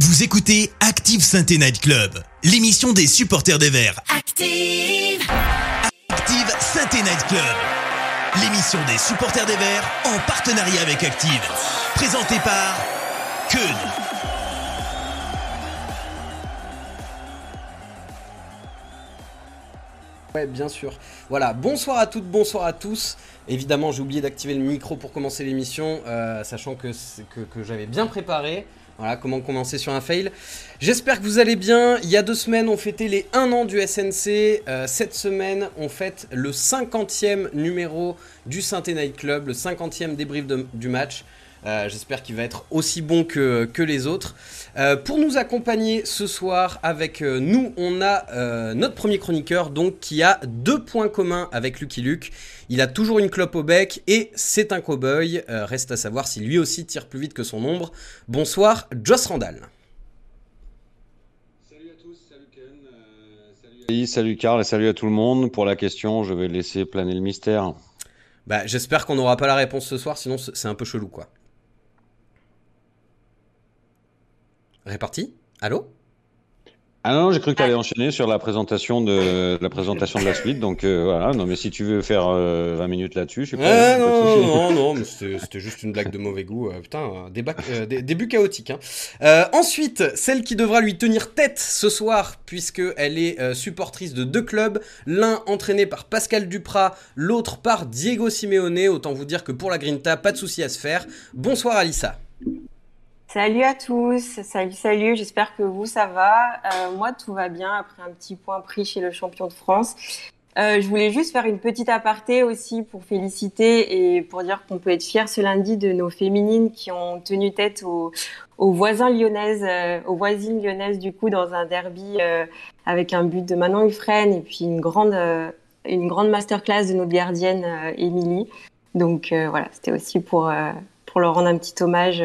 Vous écoutez Active Sainte Night Club, l'émission des supporters des Verts. Active. Active Sainte Night Club, l'émission des supporters des Verts en partenariat avec Active. Présentée par Keun. Ouais, bien sûr. Voilà, bonsoir à toutes, bonsoir à tous. Évidemment, j'ai oublié d'activer le micro pour commencer l'émission, euh, sachant que, que j'avais bien préparé. Voilà, comment commencer sur un fail. J'espère que vous allez bien. Il y a deux semaines, on fêtait les 1 an du SNC. Euh, cette semaine, on fête le 50e numéro du Saint-Étienne Night Club, le 50e débrief du match. Euh, J'espère qu'il va être aussi bon que, les autres. Euh, pour nous accompagner ce soir avec nous, on a notre premier chroniqueur qui a deux points communs avec Lucky Luke. Il a toujours une clope au bec et c'est un cowboy. Euh, reste à savoir si lui aussi tire plus vite que son ombre. Bonsoir, Joss Randall. Salut à tous, salut Ken, salut, salut Karl et salut à tout le monde. Pour la question, je vais laisser planer le mystère. Bah, j'espère qu'on n'aura pas la réponse ce soir, sinon c'est un peu chelou quoi. Réparti? Allô? Ah non, j'ai cru que tu allais enchaîner sur la présentation de la présentation de la suite. Donc euh, voilà, non mais si tu veux faire euh, 20 minutes là-dessus, je suis pas de non, non, non, mais c'était juste une blague de mauvais goût. euh, putain, euh, débat- euh, dé- début chaotique. hein. Euh, ensuite, celle qui devra lui tenir tête ce soir, puisqu'elle est euh, supportrice de deux clubs, l'un entraîné par Pascal Duprat, l'autre par Diego Simeone. Autant vous dire que pour la Grinta, pas de souci à se faire. Bonsoir Alissa. Salut à tous, salut, salut, j'espère que vous ça va. Euh, moi tout va bien après un petit point pris chez le champion de France. Euh, je voulais juste faire une petite aparté aussi pour féliciter et pour dire qu'on peut être fier ce lundi de nos féminines qui ont tenu tête aux, aux voisins lyonnaises, euh, aux voisines lyonnaises du coup dans un derby avec un but de Manon Hufresne et puis une grande, une grande masterclass de notre gardienne Émilie. Donc voilà, c'était aussi pour, pour leur rendre un petit hommage.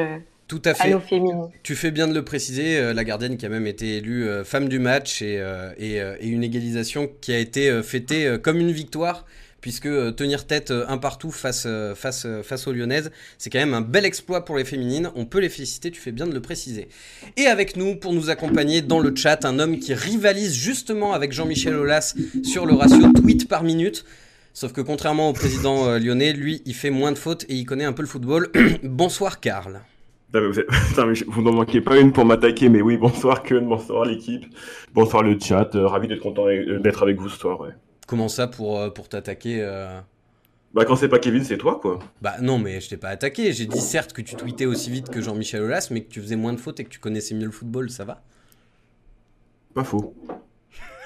Tout à à fait. nos. Tu fais bien de le préciser, euh, la gardienne qui a même été élue euh, femme du match et, euh, et, et une égalisation qui a été fêtée comme une victoire, puisque tenir tête un partout face, face, face aux Lyonnaises, c'est quand même un bel exploit pour les féminines. On peut les féliciter, tu fais bien de le préciser. Et avec nous, pour nous accompagner dans le chat, un homme qui rivalise justement avec Jean-Michel Aulas sur le ratio tweet par minute. Sauf que contrairement au président lyonnais, lui, il fait moins de fautes et il connaît un peu le football. Bonsoir Karl. Mais vous, êtes- putain, mais je- vous n'en manquez pas une pour m'attaquer, mais oui, bonsoir Keun, bonsoir l'équipe, bonsoir le chat, euh, ravi d'être content avec- euh, d'être avec vous ce soir, ouais. Comment ça pour, euh, pour t'attaquer euh Bah quand c'est pas Kevin, c'est toi, quoi. Bah non, mais je t'ai pas attaqué. J'ai dit certes que tu tweetais aussi vite que Jean-Michel Aulas, mais que tu faisais moins de fautes et que tu connaissais mieux le football, ça va? Pas faux.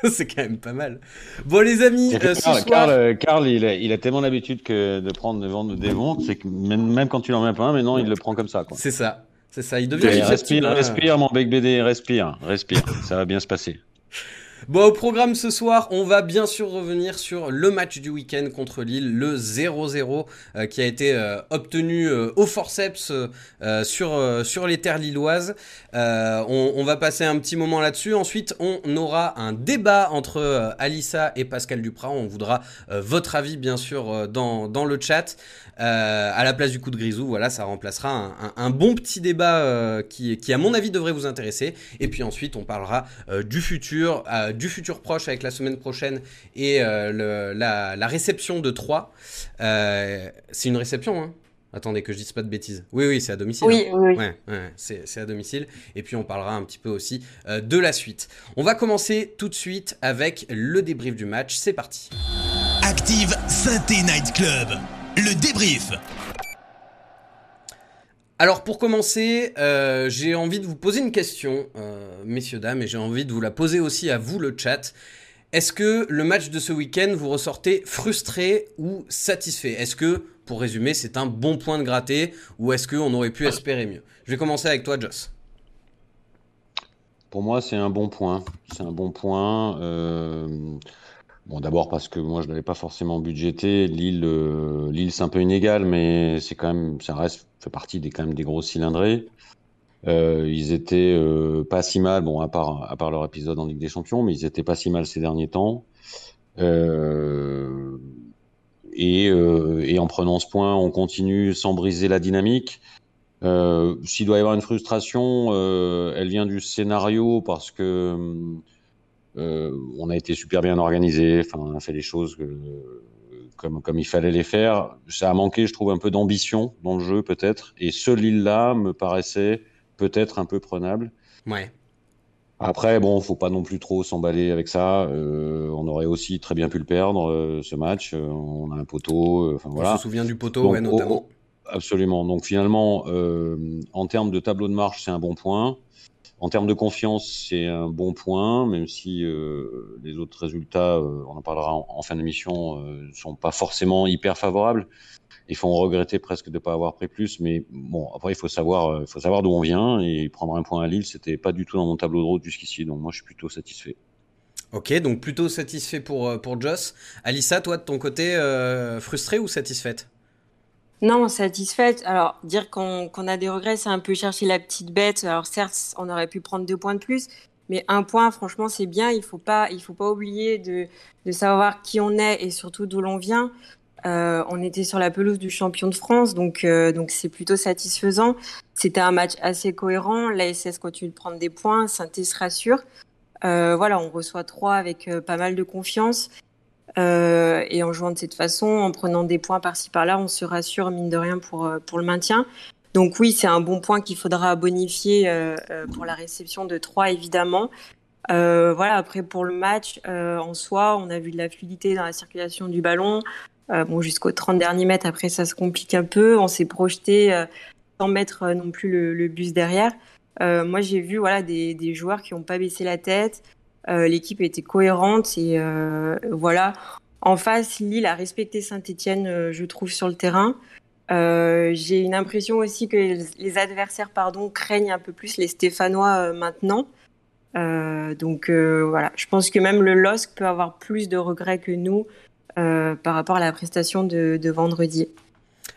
C'est quand même pas mal. Bon les amis, euh, ce Karl, soir... Karl, euh, Karl, il, a, il a tellement l'habitude que de prendre de vendre des ventes, c'est que même, même quand tu n'en mets pas un, maintenant il le prend comme ça. Quoi. C'est ça, c'est ça. Il devient respire, hein. respire, mon bec BD, respire, respire. ça va bien se passer. Bon, au programme ce soir, on va bien sûr revenir sur le match du week-end contre Lille, le 0-0 euh, qui a été euh, obtenu euh, au forceps sur, sur les terres lilloises. On, va passer un petit moment là-dessus. Ensuite, on aura un débat entre Alissa et Pascal Duprat. On voudra votre avis, bien sûr, dans, dans le chat. À la place du coup de Grisou, voilà, ça remplacera un, un- bon petit débat qui, qui, à mon avis, devrait vous intéresser. Et puis ensuite, on parlera du futur, du futur proche avec la semaine prochaine et euh, le- la, la réception de 3. c'est une réception, hein Attendez que je dise pas de bêtises. Oui, oui, c'est à domicile. Oui, hein. oui, oui. Ouais, ouais, c'est c'est à domicile. Et puis on parlera un petit peu aussi euh, de la suite. On va commencer tout de suite avec le débrief du match. C'est parti. Active Synthé Night Club, le débrief. Alors pour commencer, euh, j'ai envie de vous poser une question, euh, messieurs, dames, et j'ai envie de vous la poser aussi à vous, le chat. Est-ce que le match de ce week-end, vous ressortez frustré ou satisfait? Est-ce que, pour résumer, c'est un bon point de gratter ou est-ce qu'on aurait pu espérer mieux? Je vais commencer avec toi, Joss. Pour moi, c'est un bon point. C'est un bon point. Euh, Bon, d'abord parce que moi, je n'avais pas forcément budgété. Lille, euh, Lille, c'est un peu inégal, mais c'est quand même, ça reste, fait partie des quand même des gros cylindrés. Euh, ils étaient euh, pas si mal, bon, à part, à part leur épisode en Ligue des Champions, mais ils étaient pas si mal ces derniers temps. Et, en prenant ce point, on continue sans briser la dynamique. S'il doit y avoir une frustration, elle vient du scénario parce que euh, on a été super bien organisé, enfin, on a fait les choses comme, comme il fallait les faire. Ça a manqué, je trouve, un peu d'ambition dans le jeu, peut-être. Et ce Lille-là me paraissait peut-être un peu prenable. Ouais. Après, bon, faut pas non plus trop s'emballer avec ça. Euh, on aurait aussi très bien pu le perdre, euh, ce match. Euh, on a un poteau. euh, Enfin, voilà. On se souvient du poteau, Donc, ouais, notamment. oh, oh, absolument. Donc finalement, euh, en termes de tableau de marche, c'est un bon point. En termes de confiance, c'est un bon point, même si euh, les autres résultats, euh, on en parlera en, en fin d'émission, ne sont pas forcément hyper favorables. Ils font regretter presque de ne pas avoir pris plus, mais bon, après il faut savoir, euh, d'où on vient et prendre un point à Lille, c'était pas du tout dans mon tableau de route jusqu'ici, donc moi je suis plutôt satisfait. Ok, donc plutôt satisfait pour, euh, pour Joss. Alissa, toi de ton côté, euh, frustrée ou satisfaite? Non, satisfaite. Alors, dire qu'on a des regrets, c'est un peu chercher la petite bête. Alors, certes, on aurait pu prendre deux points de plus, mais un point, franchement, c'est bien. Il faut faut pas oublier de, savoir qui on est et surtout d'où l'on vient. Euh, on était sur la pelouse du champion de France, donc euh, donc c'est plutôt satisfaisant. C'était un match assez cohérent. L'ASS continue de prendre des points, Sainté se rassure. Euh, voilà, on reçoit trois avec pas mal de confiance. Euh, et en jouant de cette façon, en prenant des points par-ci par-là, on se rassure mine de rien pour, euh, pour le maintien. Donc oui, c'est un bon point qu'il faudra bonifier euh, euh, pour la réception de 3 évidemment. Euh, voilà, après pour le match euh, en soi, on a vu de la fluidité dans la circulation du ballon. Bon, jusqu'aux 30 derniers mètres, après ça se complique un peu. On s'est projeté sans mettre non plus le, le bus derrière. Moi, j'ai vu voilà des, des joueurs qui n'ont pas baissé la tête. Euh, L'équipe était cohérente et euh, voilà. En face, Lille a respecté Saint-Étienne, euh, je trouve, sur le terrain. Euh, j'ai une impression aussi que les, adversaires, pardon, craignent un peu plus les Stéphanois maintenant. Euh, donc voilà, je pense que même le LOSC peut avoir plus de regrets que nous par rapport à la prestation de, de vendredi.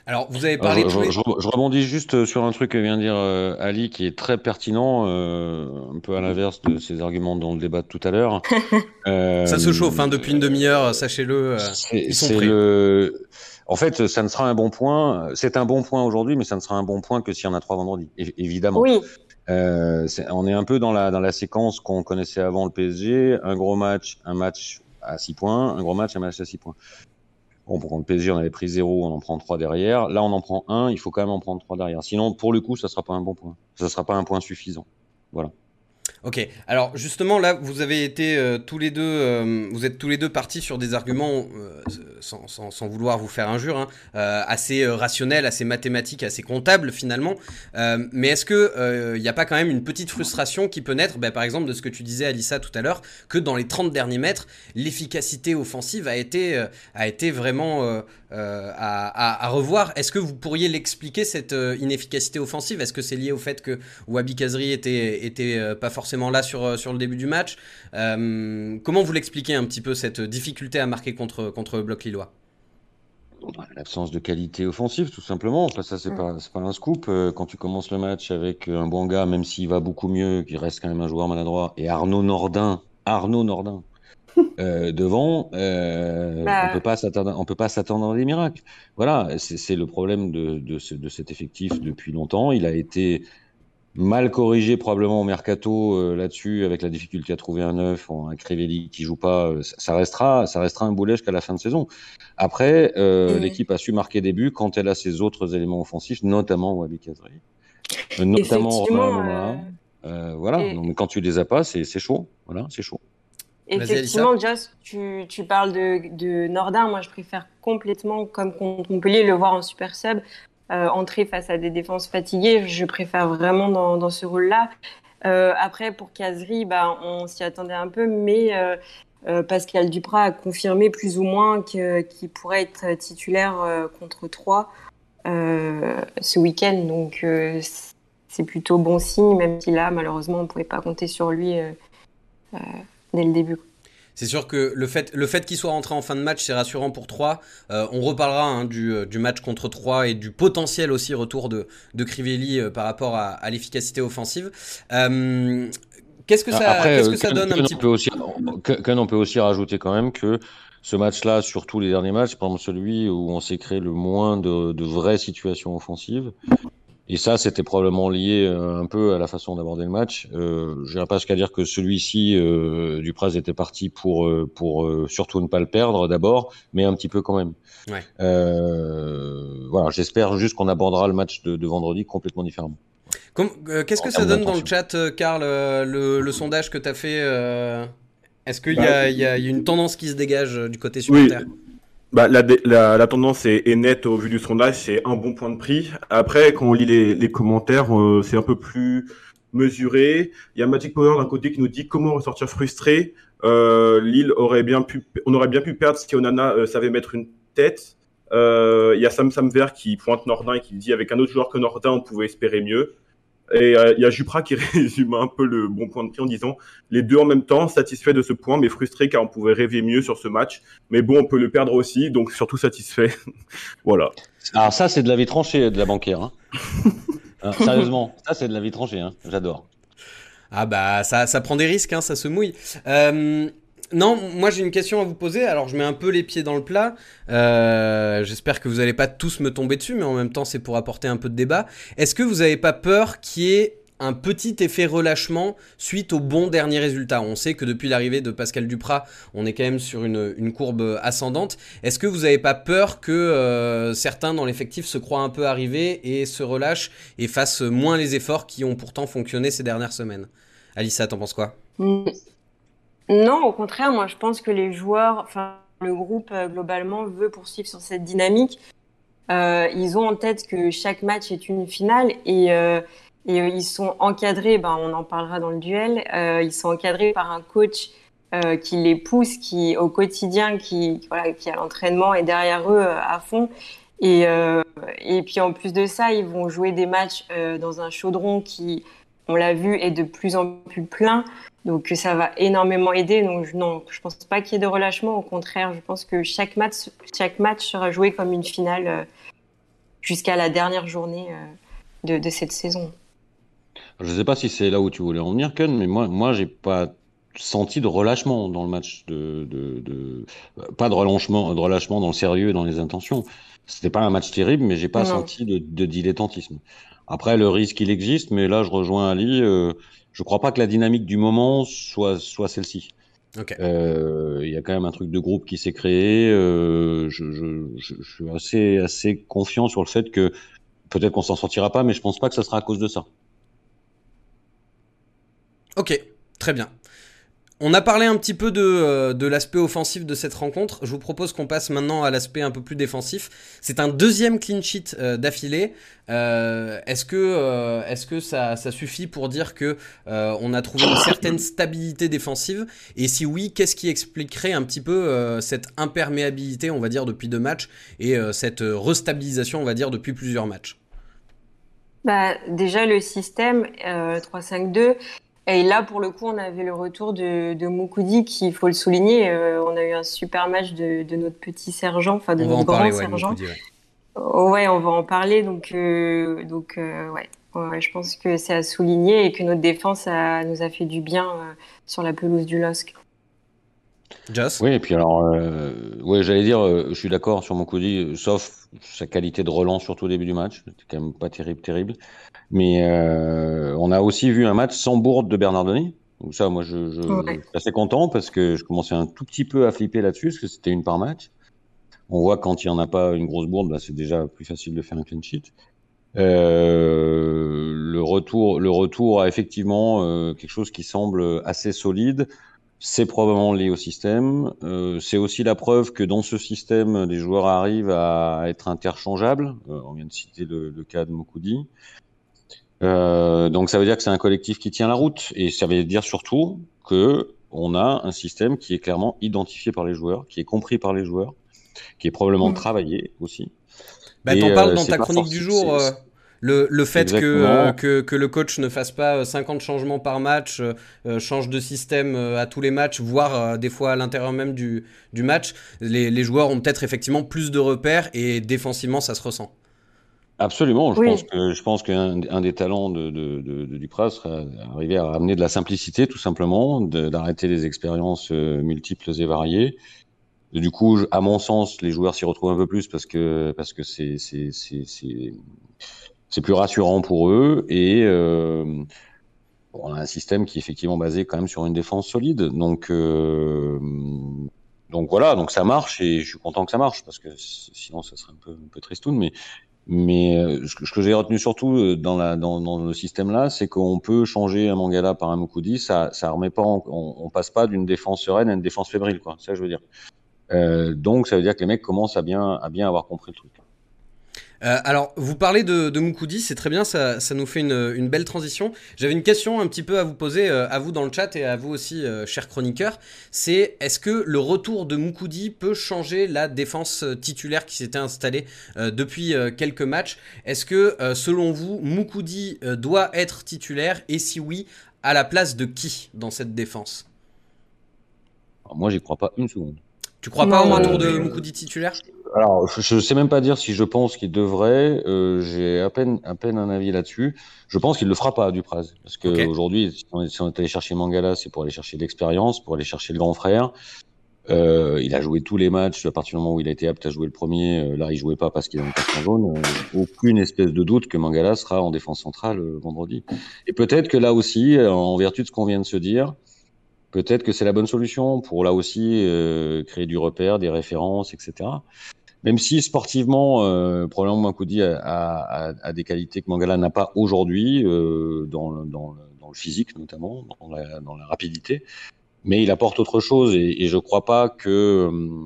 Alors, vous avez parlé Alors, tous je, les- je- je rebondis juste sur un truc que vient de dire euh, Ali, qui est très pertinent, euh, un peu à l'inverse de ses arguments dans le débat de tout à l'heure. Euh, Ça se chauffe hein, depuis une demi-heure, sachez-le. euh, C'est ils sont c'est prêts. le. En fait, ça ne sera un bon point. C'est un bon point aujourd'hui, mais ça ne sera un bon point que s'il y en a trois vendredi, évidemment. Oui, Euh, on est un peu dans la dans la séquence qu'on connaissait avant le PSG. Un gros match, un match à 6 points, un gros match, un match à 6 points. Bon, pour le PSG, on avait pris 0, on en prend 3 derrière. Là, on en prend un, il faut quand même en prendre 3 derrière. Sinon, pour le coup, ça sera pas un bon point. Ça sera pas un point suffisant. Voilà. Ok, alors justement là, vous avez été euh, tous les deux, euh, vous êtes tous les deux partis sur des arguments, euh, sans, sans- vouloir vous faire injure, hein, assez rationnels, assez mathématiques, assez comptables finalement. Mais est-ce que il n'y a pas quand même une petite frustration qui peut naître, bah, par exemple de ce que tu disais Alissa tout à l'heure, que dans les 30 derniers mètres, l'efficacité offensive a été, a été vraiment à, à- revoir? Est-ce que vous pourriez l'expliquer cette inefficacité offensive? Est-ce que c'est lié au fait que Wabi Kazri était, était pas forcément là sur, euh, sur le début du match Euh, Comment vous l'expliquez un petit peu cette difficulté à marquer contre, contre le bloc lillois? L'absence de qualité offensive, tout simplement. Enfin, ça, c'est Mm. pas, c'est pas un scoop. Euh, Quand tu commences le match avec un bon gars, même s'il va beaucoup mieux, qui reste quand même un joueur maladroit, et Arnaud Nordin, Arnaud Nordin, euh, devant, euh, Bah. on peut pas s'attendre, on peut pas s'attendre à des miracles. Voilà, c'est c'est le problème de, de, ce- de cet effectif depuis longtemps. Il a été mal corrigé probablement au mercato euh, là-dessus, avec la difficulté à trouver un neuf, un Crivelli qui joue pas. euh, ça, restera, ça restera un boulet jusqu'à la fin de saison. Après, euh, l'équipe a su marquer des buts quand elle a ses autres éléments offensifs, notamment Wabi Kazri, euh, notamment. Romain euh. Euh, voilà, et- donc, mais quand tu les as pas, c'est c'est chaud. Voilà, c'est chaud. Effectivement, Joss, tu, tu parles de, de Nordin. Moi, je préfère complètement, comme contre Montpellier, le voir en super sub, euh, entrer face à des défenses fatiguées. Je préfère vraiment dans, ce rôle-là. Euh, après, pour Kazri, bah, on s'y attendait un peu, mais euh, Pascal Duprat a confirmé plus ou moins qu'il pourrait être titulaire contre 3 ce week-end. Donc, c'est plutôt bon signe, même si là, malheureusement, on ne pouvait pas compter sur lui dès le début. C'est sûr que le fait, le fait qu'il soit rentré en fin de match, c'est rassurant pour 3. on reparlera hein, du, euh, du match contre 3 et du potentiel aussi retour de, de Crivelli euh, par rapport à, à l'efficacité offensive. Euh, Qu'est-ce que ça, Après, qu'est-ce euh, que ça Kun- donne un petit on peu peut aussi, Kun, on peut aussi rajouter quand même que ce match-là, surtout les derniers matchs, par exemple celui où on s'est créé le moins de, de vraies situations offensives, Et ça, c'était probablement lié euh, un peu à la façon d'aborder le match. Euh, je n'irai pas jusqu'à dire que celui-ci, euh, Dupraz était parti pour, euh, pour surtout ne pas le perdre d'abord, mais un petit peu quand même. Ouais. voilà, j'espère juste qu'on abordera le match de, de vendredi complètement différemment. Qu'est-ce que ça donne dans le chat, Karl, le, le, sondage que tu as fait Est-ce qu'il bah, y, y, a une tendance qui se dégage du côté supporter? oui. Bah, la, la, tendance est, nette au vu du sondage, c'est un bon point de prix. Après, quand on lit les, commentaires, euh, c'est un peu plus mesuré. Il y a Magic Power d'un côté qui nous dit comment ressortir frustré. Euh, Lille aurait bien pu, on aurait bien pu perdre si Onana euh, savait mettre une tête. Il y a Sam Sam Vert qui pointe Nordin et qui dit avec un autre joueur que Nordin, on pouvait espérer mieux. Et euh, il y a Jupra qui résume un peu le bon point de prix en disant les deux en même temps, satisfait de ce point, mais frustré car on pouvait rêver mieux sur ce match. Mais bon, on peut le perdre aussi, donc surtout satisfait. voilà. Alors ça, c'est de la vie tranchée de la banquière. Hein. hein, sérieusement, ça c'est de la vie tranchée. Hein. J'adore. Ah bah ça, ça prend des risques, hein, ça se mouille. Euh, non, moi j'ai une question à vous poser. Alors je mets un peu les pieds dans le plat. Euh, J'espère que vous n'allez pas tous me tomber dessus, mais en même temps c'est pour apporter un peu de débat. Est-ce que vous n'avez pas peur qu'il y ait un petit effet relâchement suite au bon dernier résultat? On sait que depuis l'arrivée de Pascal Duprat, on est quand même sur une, courbe ascendante. Est-ce que vous n'avez pas peur que euh, certains dans l'effectif se croient un peu arrivés et se relâchent et fassent moins les efforts qui ont pourtant fonctionné ces dernières semaines? Alissa, t'en penses quoi? Non, au contraire, moi je pense que les joueurs, enfin le groupe euh, globalement veut poursuivre sur cette dynamique. Euh, ils ont en tête que chaque match est une finale et, euh, et ils sont encadrés, ben, on en parlera dans le duel, ils sont encadrés par un coach qui les pousse, qui au quotidien, qui, voilà, qui a l'entraînement et derrière eux à fond. Et, et puis en plus de ça, ils vont jouer des matchs dans un chaudron qui, on l'a vu, est de plus en plus plein. Donc ça va énormément aider. Donc non, je pense pas qu'il y ait de relâchement. Au contraire, je pense que chaque match, chaque match sera joué comme une finale euh, jusqu'à la dernière journée euh, de, cette saison. Je ne sais pas si c'est là où tu voulais en venir, Ken, mais moi, moi, j'ai pas senti de relâchement dans le match, de, pas de relâchement, de relâchement dans le sérieux et dans les intentions. C'était pas un match terrible, mais j'ai pas senti de, dilettantisme. Après, le risque, il existe, mais là, je rejoins Ali. Euh, je crois pas que la dynamique du moment soit, soit celle-ci. Euh, il y a quand même un truc de groupe qui s'est créé. Euh, je, je, je, suis assez, assez confiant sur le fait que peut-être qu'on s'en sortira pas, mais je pense pas que ça sera à cause de ça. Ok, très bien. On a parlé un petit peu de, euh, de l'aspect offensif de cette rencontre. Je vous propose qu'on passe maintenant à l'aspect un peu plus défensif. C'est un deuxième clean sheet euh, d'affilée. Euh, est-ce que, ça, suffit pour dire que on a trouvé une certaine stabilité défensive? Et si oui, qu'est-ce qui expliquerait un petit peu cette imperméabilité, on va dire, depuis deux matchs et cette restabilisation, on va dire, depuis plusieurs matchs? Bah, déjà le système 3-5-2, et là, pour le coup, on avait le retour de, de Moukoudi, qui, il faut le souligner, euh, on a eu un super match de, de notre petit sergent, enfin de notre grand sergent. Ouais, oh, ouais. on va en parler. Donc, euh, donc euh, ouais. ouais. je pense que c'est à souligner et que notre défense a, nous a fait du bien euh, sur la pelouse du LOSC. Just. Oui, et puis alors, euh, ouais, j'allais dire, je suis d'accord sur Moukoudi, sauf sa qualité de relance surtout au début du match, c'était quand même pas terrible, terrible. Mais euh, on a aussi vu un match sans bourde de Bernardoni. Donc ça, moi, je, je, suis assez content parce que je commençais un tout petit peu à flipper là-dessus parce que c'était une par match. On voit quand il n'y en a pas une grosse bourde, bah, c'est déjà plus facile de faire un clean sheet. Euh, le retour, le retour a effectivement euh, quelque chose qui semble assez solide. C'est probablement lié au système. Euh, c'est aussi la preuve que dans ce système, les joueurs arrivent à être interchangeables. Euh, on vient de citer le, le cas de Mokoudi. Euh, donc ça veut dire que c'est un collectif qui tient la route et ça veut dire surtout que on a un système qui est clairement identifié par les joueurs, qui est compris par les joueurs, qui est probablement mmh. travaillé aussi. Bah, t'en parles euh, dans ta chronique du jour. Euh, le, le, fait que, que, que, le coach ne fasse pas 50 changements par match, change de système à tous les matchs, voire des fois à l'intérieur même du, du match, les, les joueurs ont peut-être effectivement plus de repères et défensivement ça se ressent. Absolument. Je pense que je pense qu'un un des talents de, de, de, de Duprat sera arriver à amener de la simplicité, tout simplement, d'arrêter les expériences euh, multiples et variées. du coup, à mon sens, les joueurs s'y retrouvent un peu plus parce que parce que c'est c'est plus rassurant pour eux et on a un système qui est effectivement basé quand même sur une défense solide. Donc, euh, donc voilà, donc ça marche et je suis content que ça marche parce que sinon ça serait un peu, un peu tristoun. Mais, mais euh, ce que j'ai retenu surtout euh, dans, le système là, c'est qu'on peut changer un Mangala par un Mukudi. Ça, ça remet pas, on, on passe pas d'une défense sereine à une défense fébrile, quoi. Ça je veux dire. Euh, donc ça veut dire que les mecs commencent bien, à bien avoir compris le truc. Euh, alors, vous parlez de, de Mukudi, c'est très bien, ça, nous fait une, belle transition. J'avais une question un petit peu à vous poser, euh, à vous dans le chat et à vous aussi, euh, chers chroniqueurs. C'est est-ce que le retour de Mukudi peut changer la défense titulaire qui s'était installée depuis quelques matchs? Est-ce que, selon vous, Mukudi doit être titulaire? Et si oui, à la place de qui dans cette défense? Moi, j'y crois pas une seconde. Tu crois pas au retour de Mukudi titulaire? Alors, je ne sais même pas dire si je pense qu'il devrait. Euh, J'ai à peine, à peine un avis là-dessus. Je pense qu'il le fera pas, Dupraz. Parce qu'aujourd'hui, si, on est allé chercher Mangala, c'est pour aller chercher de l'expérience, pour aller chercher le grand frère. Euh, il a joué tous les matchs à partir du moment où il a été apte à jouer le premier. Euh, là, il jouait pas parce qu'il a une carte jaune. Aucune espèce de doute que Mangala sera en défense centrale vendredi. Et peut-être que là aussi, en vertu de ce qu'on vient de se dire, peut-être que c'est la bonne solution pour là aussi créer du repère, des références, etc même si sportivement, euh, probablement Makoudi a, a, a, des qualités que Mangala n'a pas aujourd'hui, euh, dans, le, dans, dans, le, physique notamment, dans la, dans la, rapidité, mais il apporte autre chose et, et je ne crois pas que... Euh,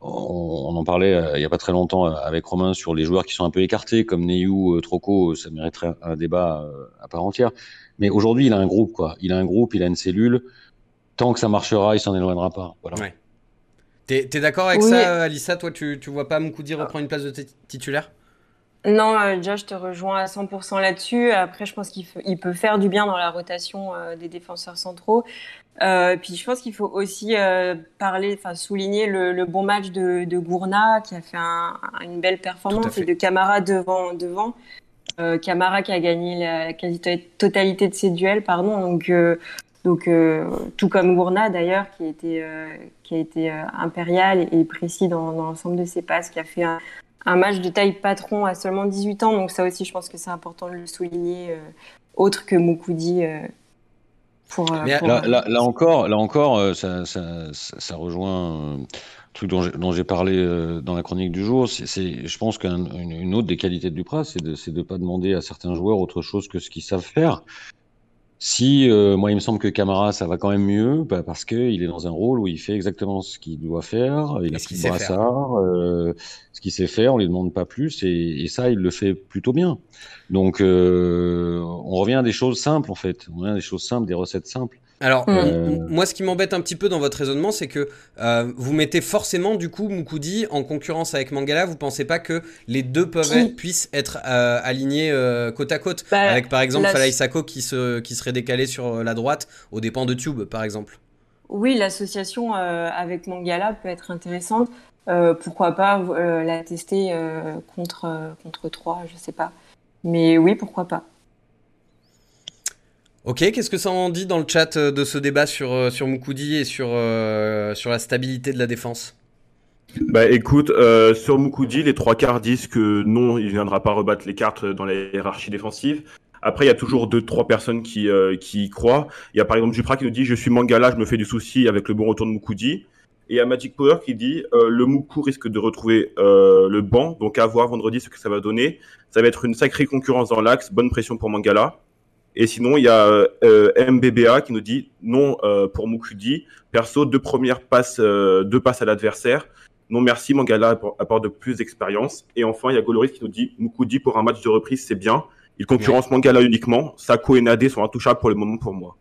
on, en parlait euh, il n'y a pas très longtemps avec Romain sur les joueurs qui sont un peu écartés, comme Neyou, Troco, ça mériterait un débat à part entière. Mais aujourd'hui, il a un groupe, quoi. Il a un groupe, il a une cellule. Tant que ça marchera, il s'en éloignera pas. Voilà. T'es es, d'accord avec ça, Alissa Toi, tu, tu vois pas Moukoudi reprendre une place de titulaire? Non, euh, déjà, je te rejoins à 100% là-dessus. Après, je pense qu'il il peut faire du bien dans la rotation euh, des défenseurs centraux. Euh, puis, je pense qu'il faut aussi euh, parler, enfin, souligner le, le, bon match de, de Gourna, qui a fait un, une belle performance, et de Camara devant. devant. Camara qui a gagné la quasi-totalité de ses duels, pardon. Donc, donc, euh, tout comme Gourna d'ailleurs, qui, euh, a été euh, impérial et, précis dans, l'ensemble de ses passes, qui a fait un, match de taille patron à seulement 18 ans. Donc, ça aussi, je pense que c'est important de le souligner, autre que Moukoudi. Pour, là, encore, là encore ça, ça, rejoint un truc dont j'ai parlé dans la chronique du jour. C'est, je pense qu'une autre des qualités de Dupras, c'est de ne pas demander à certains joueurs autre chose que ce qu'ils savent faire. Si euh, moi il me semble que Camara ça va quand même mieux bah, parce qu'il est dans un rôle où il fait exactement ce qu'il doit faire, il a pris le brassard, euh, ce qu'il sait faire, on lui demande pas plus et, et, ça il le fait plutôt bien. Donc euh, on revient à des choses simples en fait, on revient à des choses simples, des recettes simples. Alors, euh, moi, ce qui m'embête un petit peu dans votre raisonnement, c'est que euh, vous mettez forcément, du coup, Mukudi en concurrence avec Mangala. Vous pensez pas que les deux peuvent être, puissent être euh, alignés côte à côte bah, Avec, par exemple, Falaï Sako qui, se, qui serait décalé sur la droite aux dépens de Tube, par exemple. Oui, l'association avec Mangala peut être intéressante. pourquoi pas la tester contre, contre 3, je sais pas. Mais oui, pourquoi pas. Ok, qu'est-ce que ça en dit dans le chat euh, de ce débat sur, euh, sur et sur, euh, sur la stabilité de la défense? Bah écoute, sur Mukudi, les trois quarts disent que non, il viendra pas rebattre les cartes dans la hiérarchie défensive. Après, il y a toujours deux, trois personnes qui, qui y croient. Il y a par exemple Jupra qui nous dit Je suis Mangala, je me fais du souci avec le bon retour de Mukudi. Et il y a Magic Power qui dit Le Muku risque de retrouver le banc, donc à voir vendredi ce que ça va donner. Ça va être une sacrée concurrence dans l'axe, bonne pression pour Mangala. Et sinon, il y a euh, MBBA qui nous dit non euh, pour Mukudi. Perso, deux premières passes, euh, deux passes à l'adversaire. Non merci, Mangala apporte de plus d'expérience. Et enfin, il y a Goloris qui nous dit Mukudi pour un match de reprise, c'est bien. Il concurrence Mangala uniquement. Sako et Nadé sont intouchables pour le moment pour moi.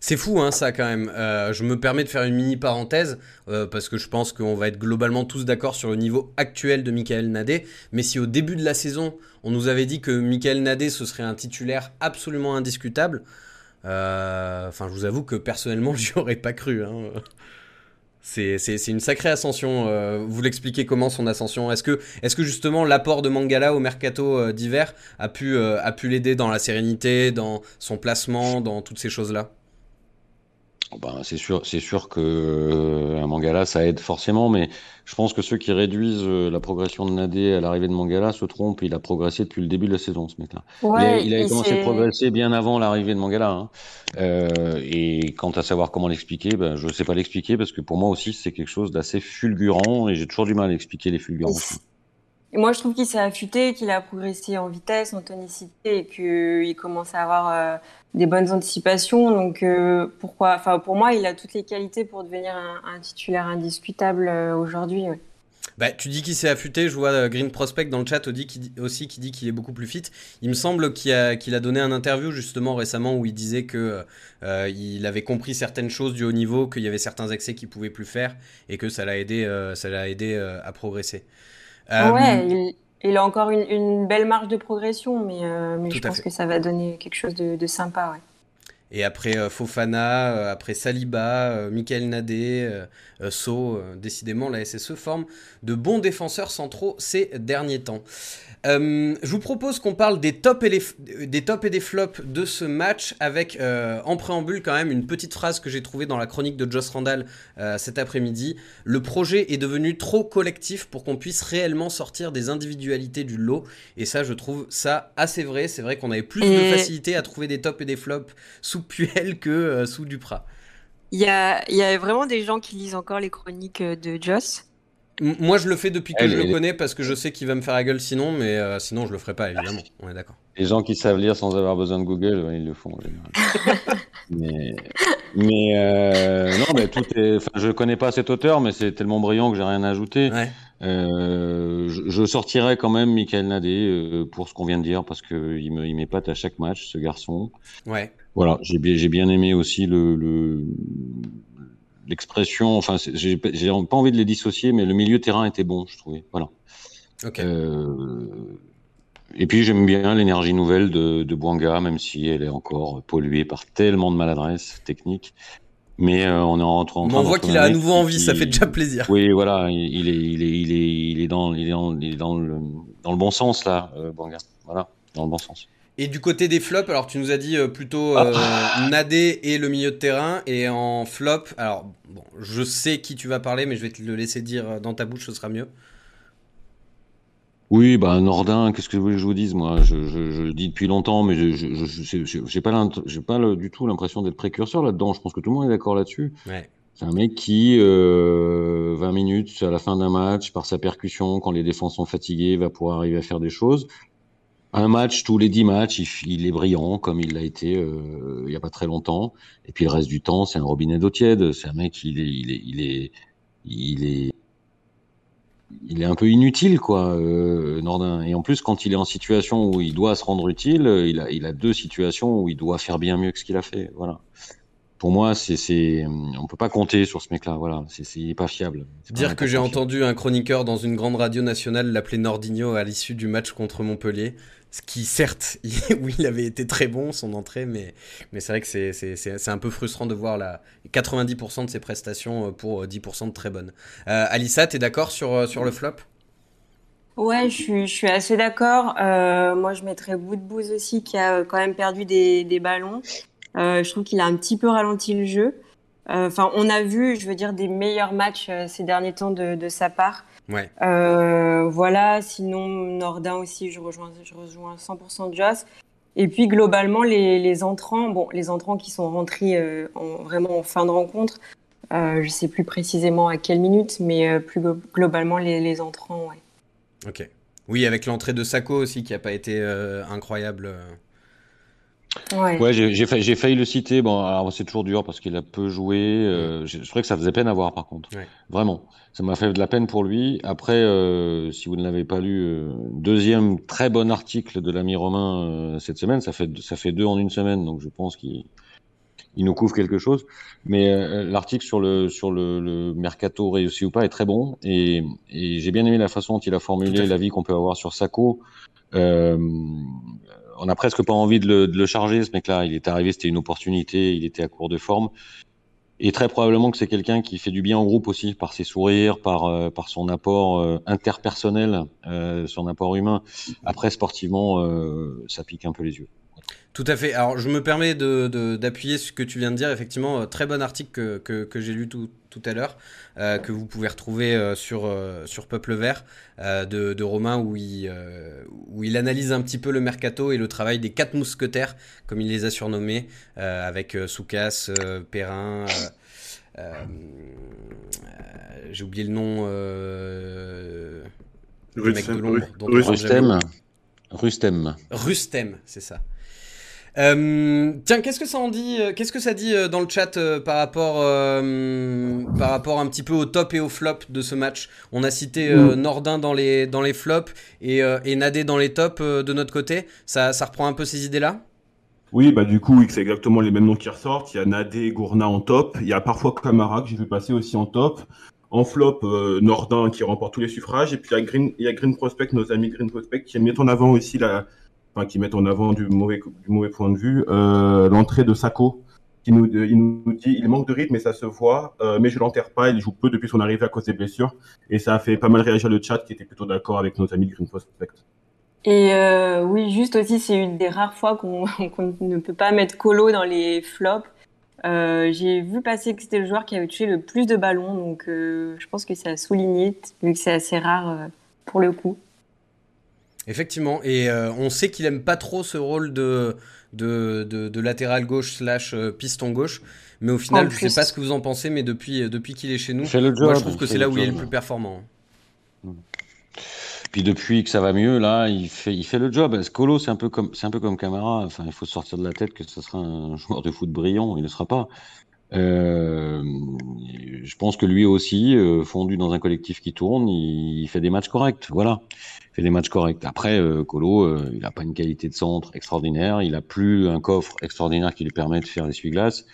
C'est fou, hein, ça, quand même. Euh, je me permets de faire une mini parenthèse, euh, parce que je pense qu'on va être globalement tous d'accord sur le niveau actuel de Michael Nadé. Mais si au début de la saison, on nous avait dit que Michael Nadé, ce serait un titulaire absolument indiscutable, euh, enfin, je vous avoue que personnellement, j'y aurais pas cru. Hein. C'est une sacrée ascension. vous l'expliquez comment son ascension? Est-ce que, justement l'apport de Mangala au mercato d'hiver a pu l'aider dans la sérénité, dans son placement, dans toutes ces choses-là? Ben, c'est sûr, c'est sûr que euh, un Mangala ça aide forcément, mais je pense que ceux qui réduisent euh, la progression de Nadé à l'arrivée de Mangala se trompent. Il a progressé depuis le début de la saison, ce mec-là. Ouais, il, a, il et avait commencé à progresser bien avant l'arrivée de Mangala. Hein. Euh, et quant à savoir comment l'expliquer, ben, je ne sais pas l'expliquer parce que pour moi aussi c'est quelque chose d'assez fulgurant et j'ai toujours du mal à expliquer les fulgurances. Et moi, je trouve qu'il s'est affûté, qu'il a progressé en vitesse, en tonicité et qu'il commence à avoir euh, des bonnes anticipations. Donc, euh, pourquoi Enfin, pour moi, il a toutes les qualités pour devenir un, titulaire indiscutable euh, aujourd'hui. ouais. Bah, tu dis qu'il s'est affûté, je vois Green Prospect dans le chat aussi qui dit, qu'il est beaucoup plus fit. Il me semble qu'il a, donné un interview justement récemment où il disait que euh, il avait compris certaines choses du haut niveau, qu'il y avait certains excès qu'il pouvait plus faire et que ça l'a aidé, ça aidé à progresser. Euh, Ouais, il, il a encore une, une belle marge de progression, mais, euh, mais je pense fait. que ça va donner quelque chose de, de sympa. Ouais. Et après euh, Fofana, euh, après Saliba, euh, Michael Nadé, So, décidément la SSE forme de bons défenseurs centraux ces derniers temps. Euh, je vous propose qu'on parle des tops et, les des tops et des flops de ce match avec euh, en préambule quand même une petite phrase que j'ai trouvée dans la chronique de Joss Randall euh, cet après-midi. Le projet est devenu trop collectif pour qu'on puisse réellement sortir des individualités du lot et ça je trouve ça assez vrai. C'est vrai qu'on avait plus de facilité à trouver des tops et des flops sous Puel que euh, sous Duprat. Il y a, il y a vraiment des gens qui lisent encore les chroniques euh, de Joss? M- Moi, je le fais depuis que je le connais parce que je sais qu'il va me faire la gueule sinon, mais euh, sinon, je le ferai pas, évidemment. On est d'accord. Les gens qui savent lire sans avoir besoin de Google, ouais, ils le font en général. mais mais euh, non, mais tout est. Je connais pas cet auteur, mais c'est tellement brillant que j'ai rien à ajouter. Ouais. Euh, je, je sortirais quand même Michael Nadé euh, pour ce qu'on vient de dire parce que il me il m'épate à chaque match, ce garçon. Ouais. Voilà, j'ai bien j'ai bien aimé aussi le le l'expression. Enfin, j'ai pas envie de les dissocier, mais le milieu terrain était bon, je trouvais. Voilà. Ok. Euh, et puis j'aime bien l'énergie nouvelle de, de Bouanga, même si elle est encore polluée par tellement de maladresse technique. Mais euh, on est en train. en Mais train on voit qu'il a à nouveau envie, qui- ça fait déjà plaisir. Oui, voilà, il est, il est, il est, il est dans, il est dans, il est dans le, dans le bon sens là, euh, Bouanga. Voilà, dans le bon sens. Et du côté des flops, alors tu nous as dit euh, plutôt euh, Nadé et le milieu de terrain. Et en flop, alors bon, je sais qui tu vas parler, mais je vais te le laisser dire euh, dans ta bouche, ce sera mieux. Oui, bah Nordin, qu'est-ce que vous voulez que je vous dise moi? Je, je, je le dis depuis longtemps, mais je, j'ai pas, l'int- j'ai pas le- du tout l'impression d'être précurseur là-dedans. Je pense que tout le monde est d'accord là-dessus. Ouais. C'est un mec qui, euh, 20 minutes à la fin d'un match, par sa percussion, quand les défenses sont fatiguées, va pouvoir arriver à faire des choses. Un match tous les 10 matchs, il, est brillant comme il l'a été euh, il y a pas très longtemps. Et puis le reste du temps, c'est un robinet d'eau tiède. C'est un mec, il est, il est, il est, il est, il est un peu inutile, quoi, euh, Nordin. Et en plus, quand il est en situation où il doit se rendre utile, il a, il a deux situations où il doit faire bien mieux que ce qu'il a fait. Voilà. Pour moi, c'est, c'est, on peut pas compter sur ce mec-là. Voilà, c'est, pas fiable. Pas Dire que j'ai entendu un chroniqueur dans une grande radio nationale l'appeler Nordinho à l'issue du match contre Montpellier. Ce qui, certes, oui, il avait été très bon, son entrée, mais, mais c'est vrai que c'est- c'est c'est- c'est un peu frustrant de voir la 90% de ses prestations euh, pour euh, 10% de très bonnes. Euh, Alissa, t'es d'accord sur, euh, sur le flop? Ouais, je suis, je suis assez d'accord. Euh, moi, je mettrais Woodbouz aussi, qui a euh, quand même perdu des, des ballons. Euh, je trouve qu'il a un petit peu ralenti le jeu. Euh, Enfin, on a vu, je veux dire, des meilleurs matchs euh, ces derniers temps de, de sa part. Ouais. Voilà, sinon Nordin aussi, je rejoins, je rejoins 100% Joss. Et puis globalement, les, les entrants, bon, les entrants qui sont rentrés euh, en, vraiment en fin de rencontre, euh, je sais plus précisément à quelle minute, mais euh, plus glo- globalement les, les entrants, ouais. Ok. Oui, avec l'entrée de Sako aussi, qui a pas été incroyable. Ouais. Ouais, j'ai, failli, le citer. Bon, alors c'est toujours dur parce qu'il a peu joué. Euh, je trouvais que ça faisait peine à voir, par contre. Ouais. Vraiment. Ça m'a fait de la peine pour lui. Après, euh, si vous ne l'avez pas lu, euh, deuxième très bon article de l'ami Romain euh, cette semaine. Ça fait, ça fait deux en une semaine, donc je pense qu'il il nous couvre quelque chose. Mais euh, l'article sur le sur le, le mercato réussi ou pas est très bon et, et j'ai bien aimé la façon dont il a formulé l'avis qu'on peut avoir sur Sako. Euh, on a presque pas envie de le, de le charger, ce mec-là. Il est arrivé, c'était une opportunité, il était à court de forme. Et très probablement que c'est quelqu'un qui fait du bien en groupe aussi, par ses sourires, par, euh, par son apport euh, interpersonnel, euh, son apport humain. Après, sportivement, euh, ça pique un peu les yeux. Tout à fait. Alors, je me permets d'appuyer de, ce que tu viens de dire. Effectivement, très bon article que, que, j'ai lu tout, tout à l'heure, que vous pouvez retrouver sur, sur Peuple Vert de, de, Romain, où il, où il analyse un petit peu le mercato et le travail des quatre mousquetaires, comme il les a surnommés, avec Soukas, Perrin. J'ai oublié le nom. Rustem. Rustem. Rustem, c'est ça. Euh, tiens, qu'est-ce que ça en dit euh, Qu'est-ce que ça dit euh, dans le chat par rapport par rapport un petit peu au top et au flop de ce match? On a cité mm. Nordin dans les dans les flops et, et Nadé dans les tops de notre côté. Ça, ça reprend un peu ces idées-là? Oui, bah du coup, c'est exactement les mêmes noms qui ressortent. Il y a Nadé et Gourna en top. Il y a parfois Camara que j'ai vu passer aussi en top. En flop, Nordin qui remporte tous les suffrages. Et puis il y a Green, il y a Green Prospect, nos amis Green Prospect, qui mis en avant aussi la, qui mettent en avant du mauvais, du mauvais point de vue. Euh, l'entrée de Sako, qui nous, il nous dit il manque de rythme et ça se voit, euh, mais je l'enterre pas. Il joue peu depuis son arrivée à cause des blessures et ça a fait pas mal réagir le chat qui était plutôt d'accord avec nos amis de Green Prospect. Et euh, oui, juste aussi, c'est une des rares fois qu'on ne peut pas mettre Colo dans les flops. J'ai vu passer que c'était le joueur qui avait touché le plus de ballons, donc je pense que ça a vu que c'est assez rare pour le coup. Effectivement, et euh, on sait qu'il aime pas trop ce rôle de, de, de, latéral gauche slash euh, piston gauche. Mais au final, je sais pas ce que vous en pensez, mais depuis, euh, depuis qu'il est chez nous, moi je trouve que c'est là où il est le plus performant. Mmh. Puis depuis que ça va mieux, là, il fait, il fait le job. Scolo, c'est un peu comme, c'est un peu comme Camara. Enfin, il faut sortir de la tête que ce sera un joueur de foot brillant. Il ne sera pas. Euh, je pense que lui aussi, fondu dans un collectif qui tourne, il, fait des matchs corrects. Voilà des matchs corrects. Après, euh, Colo, euh, il n'a pas une qualité de centre extraordinaire, il a plus un coffre extraordinaire qui lui permet de faire l'essuie-glace.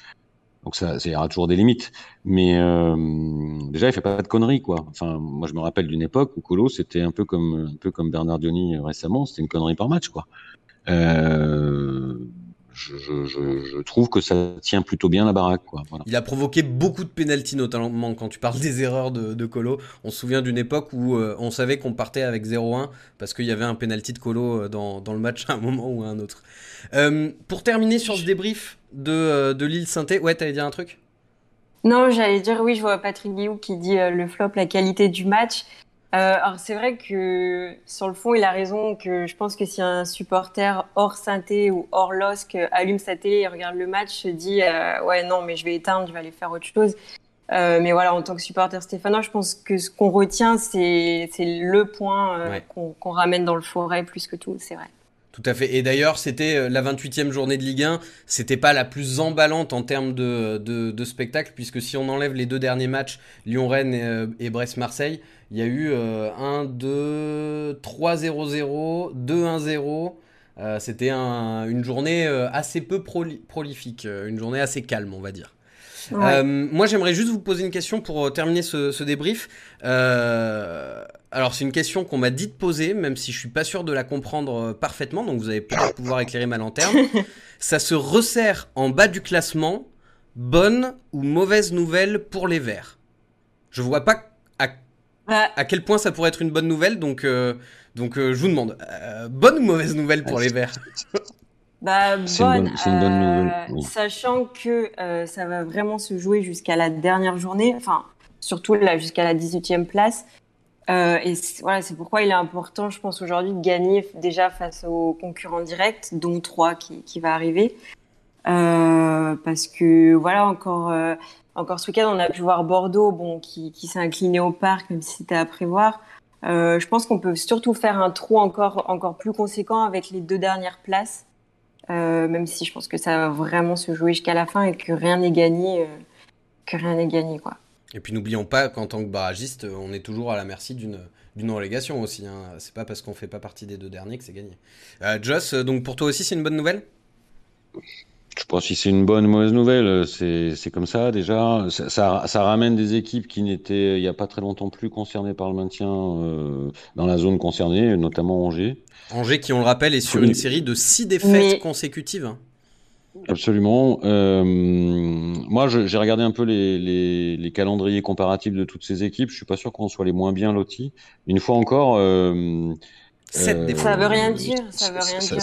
Donc ça, il y aura toujours des limites. Mais euh, déjà, il fait pas de conneries, quoi. Enfin, moi, je me rappelle d'une époque où Colo, c'était un peu comme un peu comme Bernard Diony récemment, c'était une connerie par match, quoi. Euh, je, je, je, trouve que ça tient plutôt bien la baraque. Quoi. Voilà. Il a provoqué beaucoup de pénalties, notamment quand tu parles des erreurs de, de Colo. On se souvient d'une époque où euh, on savait qu'on partait avec 0-1 parce qu'il y avait un pénalty de Colo euh, dans, dans, le match à un moment ou à un autre. Euh, pour terminer sur ce débrief de, de l'île Synthé, ouais, t'allais dire un truc? Non, j'allais dire oui, je vois Patrick Guillou qui dit le flop, la qualité du match. Euh, alors c'est vrai que sur le fond, il a raison que je pense que si un supporter hors synthé ou hors LOSC allume sa télé et regarde le match, se dit euh, ouais non mais je vais éteindre, je vais aller faire autre chose. Euh, mais voilà, en tant que supporter stéphanois, je pense que ce qu'on retient, c'est le point qu'on ramène dans le forêt plus que tout, c'est vrai. Tout à fait. Et d'ailleurs, c'était la 28e journée de Ligue 1. C'était pas la plus emballante en termes de, de, spectacle, puisque si on enlève les deux derniers matchs, Lyon-Rennes et, et Brest-Marseille, il y a eu 1, 2, 3, 0, 0, 2, 1, 0. c'était un, une journée euh, assez peu prolifique, une journée assez calme, on va dire. moi, j'aimerais juste vous poser une question pour terminer ce, ce débrief. Euh, alors c'est une question qu'on m'a dit de poser, même si je suis pas sûr de la comprendre euh, parfaitement, donc vous allez peut-être pouvoir éclairer ma lanterne. Ça se resserre en bas du classement, bonne ou mauvaise nouvelle pour les Verts? Je vois pas à, à quel point ça pourrait être une bonne nouvelle, donc, euh, donc euh, je vous demande, bonne ou mauvaise nouvelle pour les Verts? Bah, bonne, une bonne, nouvelle. Sachant que ça va vraiment se jouer jusqu'à la dernière journée, enfin surtout là jusqu'à la 18e place. Euh, et voilà, c'est pourquoi il est important, je pense, aujourd'hui de gagner déjà face aux concurrents directs, dont trois qui, qui va arriver. Euh, parce que voilà, encore, euh, encore ce week-end, on a pu voir Bordeaux, bon, qui, qui s'est incliné au parc, même si c'était à prévoir. Euh, je pense qu'on peut surtout faire un trou encore, encore plus conséquent avec les deux dernières places, euh, même si je pense que ça va vraiment se jouer jusqu'à la fin et que rien n'est gagné, euh, que rien n'est gagné, quoi. Et puis n'oublions pas qu'en tant que barragiste, on est toujours à la merci d'une d'une relégation aussi. Hein. C'est pas parce qu'on fait pas partie des deux derniers que c'est gagné. Joss, donc pour toi aussi, c'est une bonne nouvelle? Je pense que c'est une bonne ou mauvaise nouvelle, c'est comme ça déjà. Ça, ça, ramène des équipes qui n'étaient il n'y a pas très longtemps plus concernées par le maintien euh, dans la zone concernée, notamment Angers. Angers qui, on le rappelle, est sur une série de six défaites consécutives. Absolument. Euh, moi, j'ai regardé un peu les, les, calendriers comparatifs de toutes ces équipes. Je suis pas sûr qu'on soit les moins bien lotis. Une fois encore, euh, Euh, ça veut rien dire. Ça veut rien dire.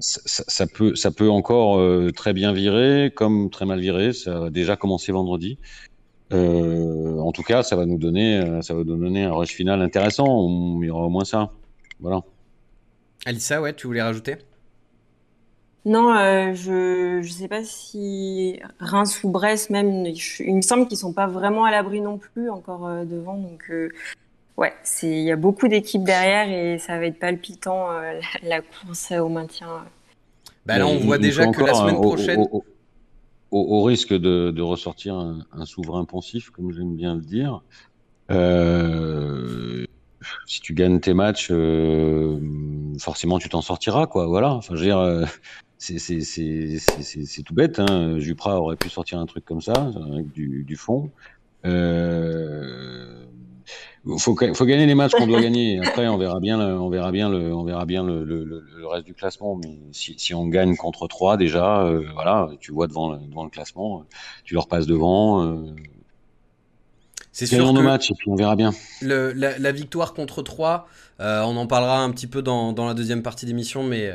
Ça, peut, ça peut encore euh, très bien virer, comme très mal virer. Ça a déjà commencé vendredi. Euh, en tout cas, ça va nous donner, ça va nous donner un rush final intéressant. Il y aura au moins ça. Voilà. Alissa, ouais, tu voulais rajouter? Non, je ne sais pas si Reims ou Brest, même, il me semble qu'ils sont pas vraiment à l'abri non plus encore devant. Donc, Ouais, c'est il y a beaucoup d'équipes derrière et ça va être palpitant euh, la, course au maintien. Bah là, on voit déjà que la semaine prochaine. Au, risque de, ressortir un, souverain pensif, comme j'aime bien le dire, euh, si tu gagnes tes matchs, euh, forcément tu t'en sortiras, quoi. Voilà. Enfin, je veux dire, c'est tout bête. Hein. Jupra aurait pu sortir un truc comme ça, avec du, du fond. Euh, faut, faut gagner les matchs qu'on doit gagner. Après, on verra bien, le, on verra bien le, on verra bien le, le, le reste du classement. Mais si, si, on gagne contre 3 déjà, euh, voilà, tu vois devant, devant le classement, tu leur passes devant. Euh, c'est sûr nos matchs et puis on verra bien. Le, la, la, victoire contre 3, euh, on en parlera un petit peu dans, dans la deuxième partie d'émission, mais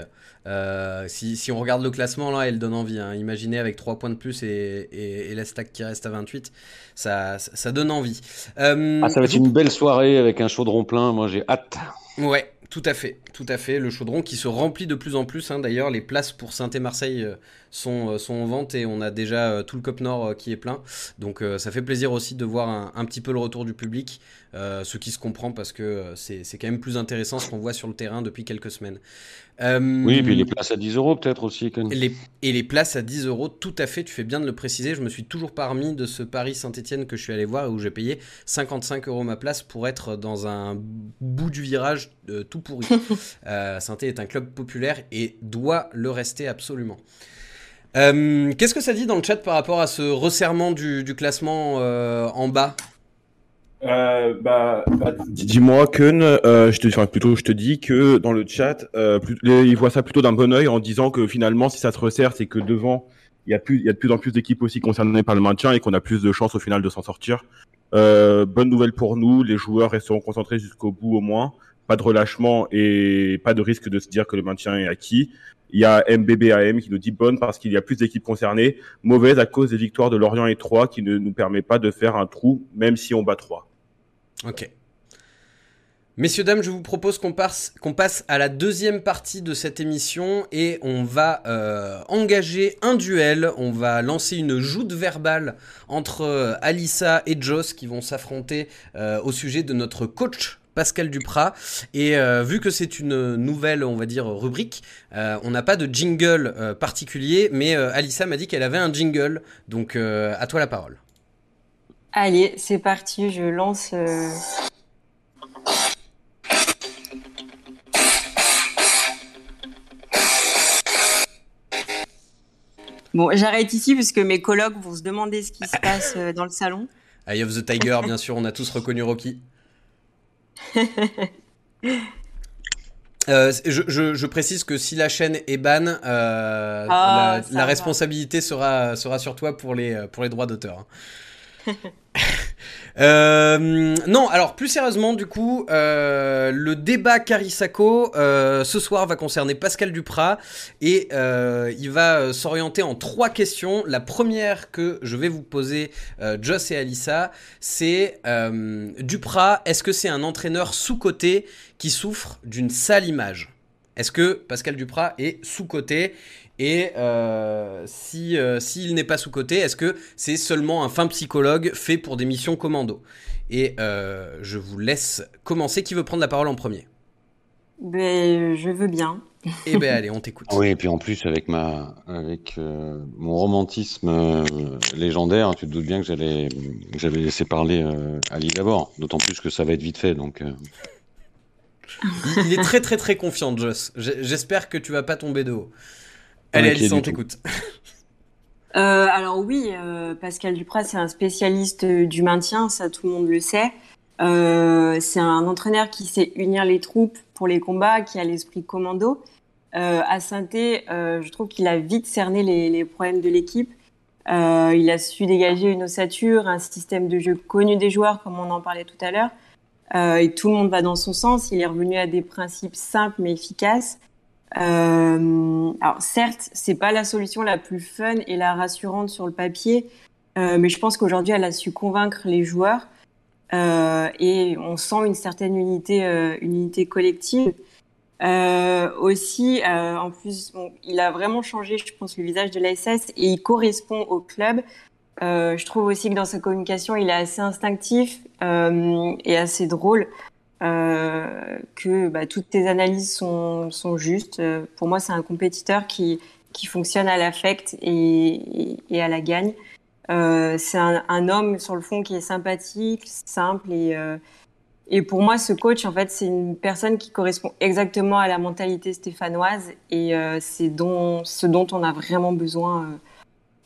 euh, si, si, on regarde le classement, là, elle donne envie. Hein. Imaginez avec 3 points de plus et, et, et la stack qui reste à 28, ça, ça donne envie. Euh, ah, ça va être une belle soirée avec un chaudron plein. Moi, j'ai hâte. Ouais, tout à fait, tout à fait. Le chaudron qui se remplit de plus en plus. Hein. D'ailleurs, les places pour Saint-Et-Marseille euh, sont, euh, sont en vente et on a déjà euh, tout le Cop Nord qui est plein. Donc ça fait plaisir aussi de voir un, petit peu le retour du public, ce qui se comprend parce que c'est quand même plus intéressant ce qu'on voit sur le terrain depuis quelques semaines. Oui, et puis les places à 10 euros peut-être aussi. Les, et les places à 10 euros, tout à fait, tu fais bien de le préciser. Je me suis toujours parmi de ce Paris Saint-Etienne que je suis allé voir et où j'ai payé 55 euros ma place pour être dans un bout du virage tout pourri. euh, saint est un club populaire et doit le rester absolument. Euh, Qu'est-ce que ça dit dans le chat par rapport à ce resserrement du, du classement euh, en bas? Euh, bah, bah dis-moi que euh, je te enfin, plutôt je te dis que dans le chat euh, ils voient ça plutôt d'un bon oeil en disant que finalement si ça se resserre c'est que devant il y a plus il y a de plus en plus d'équipes aussi concernées par le maintien et qu'on a plus de chances au final de s'en sortir. Euh, bonne nouvelle pour nous, les joueurs resteront concentrés jusqu'au bout au moins pas de relâchement et pas de risque de se dire que le maintien est acquis. Il y a MBBAM qui nous dit bonne parce qu'il y a plus d'équipes concernées, mauvaise à cause des victoires de Lorient et 3 qui ne nous permet pas de faire un trou même si on bat 3. Ok. Messieurs, dames, je vous propose qu'on passe, qu'on passe à la deuxième partie de cette émission et on va euh, engager un duel. On va lancer une joute verbale entre euh, Alissa et Joss qui vont s'affronter euh, au sujet de notre coach Pascal Duprat. Et euh, vu que c'est une nouvelle, on va dire, rubrique, euh, on n'a pas de jingle euh, particulier, mais Alissa m'a dit qu'elle avait un jingle. Donc à toi la parole. Allez, c'est parti, je lance. Bon, j'arrête ici parce que mes collègues vont se demander ce qui se passe dans le salon. Eye of the Tiger, bien sûr, on a tous reconnu Rocky. Euh, je, je, je, précise que si la chaîne est ban, euh, ah, la, la responsabilité sera, sera sur toi pour les, pour les droits d'auteur. Euh, non, alors plus sérieusement, du coup, euh, le débat Carissaco euh, ce soir va concerner Pascal Duprat et il va s'orienter en trois questions. La première que je vais vous poser, Joss et Alissa, c'est Duprat, est-ce que c'est un entraîneur sous-coté qui souffre d'une sale image? Est-ce que Pascal Duprat est sous-coté? Et euh, si euh, s'il n'est pas sous côté, est-ce que c'est seulement un fin psychologue fait pour des missions commando? Et euh, je vous laisse commencer. Qui veut prendre la parole en premier? Ben, je veux bien. Eh ben allez, on t'écoute. Oui, et puis en plus avec ma avec euh, mon romantisme euh, légendaire, tu te doutes bien que j'allais j'avais laissé parler euh, Ali d'abord, d'autant plus que ça va être vite fait donc. Il est très très très confiant, Joss. J'espère que tu vas pas tomber de haut. Allez, Alice, on t'écoute. Euh, alors oui, euh, Pascal Duprat, c'est un spécialiste euh, du maintien, ça tout le monde le sait. Euh, c'est un entraîneur qui sait unir les troupes pour les combats, qui a l'esprit commando. Euh, à saint je trouve qu'il a vite cerné les, les problèmes de l'équipe. il a su dégager une ossature, un système de jeu connu des joueurs, comme on en parlait tout à l'heure. et tout le monde va dans son sens. Il est revenu à des principes simples mais efficaces. Alors certes, c'est pas la solution la plus fun et la rassurante sur le papier, mais je pense qu'aujourd'hui, elle a su convaincre les joueurs et on sent une certaine unité, une unité collective. Euh, aussi, euh, en plus, bon, il a vraiment changé, je pense, le visage de l'ASS et il correspond au club. Euh, je trouve aussi que dans sa communication, il est assez instinctif euh, et assez drôle. Euh, que bah, toutes tes analyses sont, justes. pour moi, c'est un compétiteur qui, qui fonctionne à l'affect et, et, à la gagne. c'est un, homme sur le fond qui est sympathique, simple et et pour moi, ce coach, en fait, c'est une personne qui correspond exactement à la mentalité stéphanoise et euh, c'est ce dont on a vraiment besoin euh,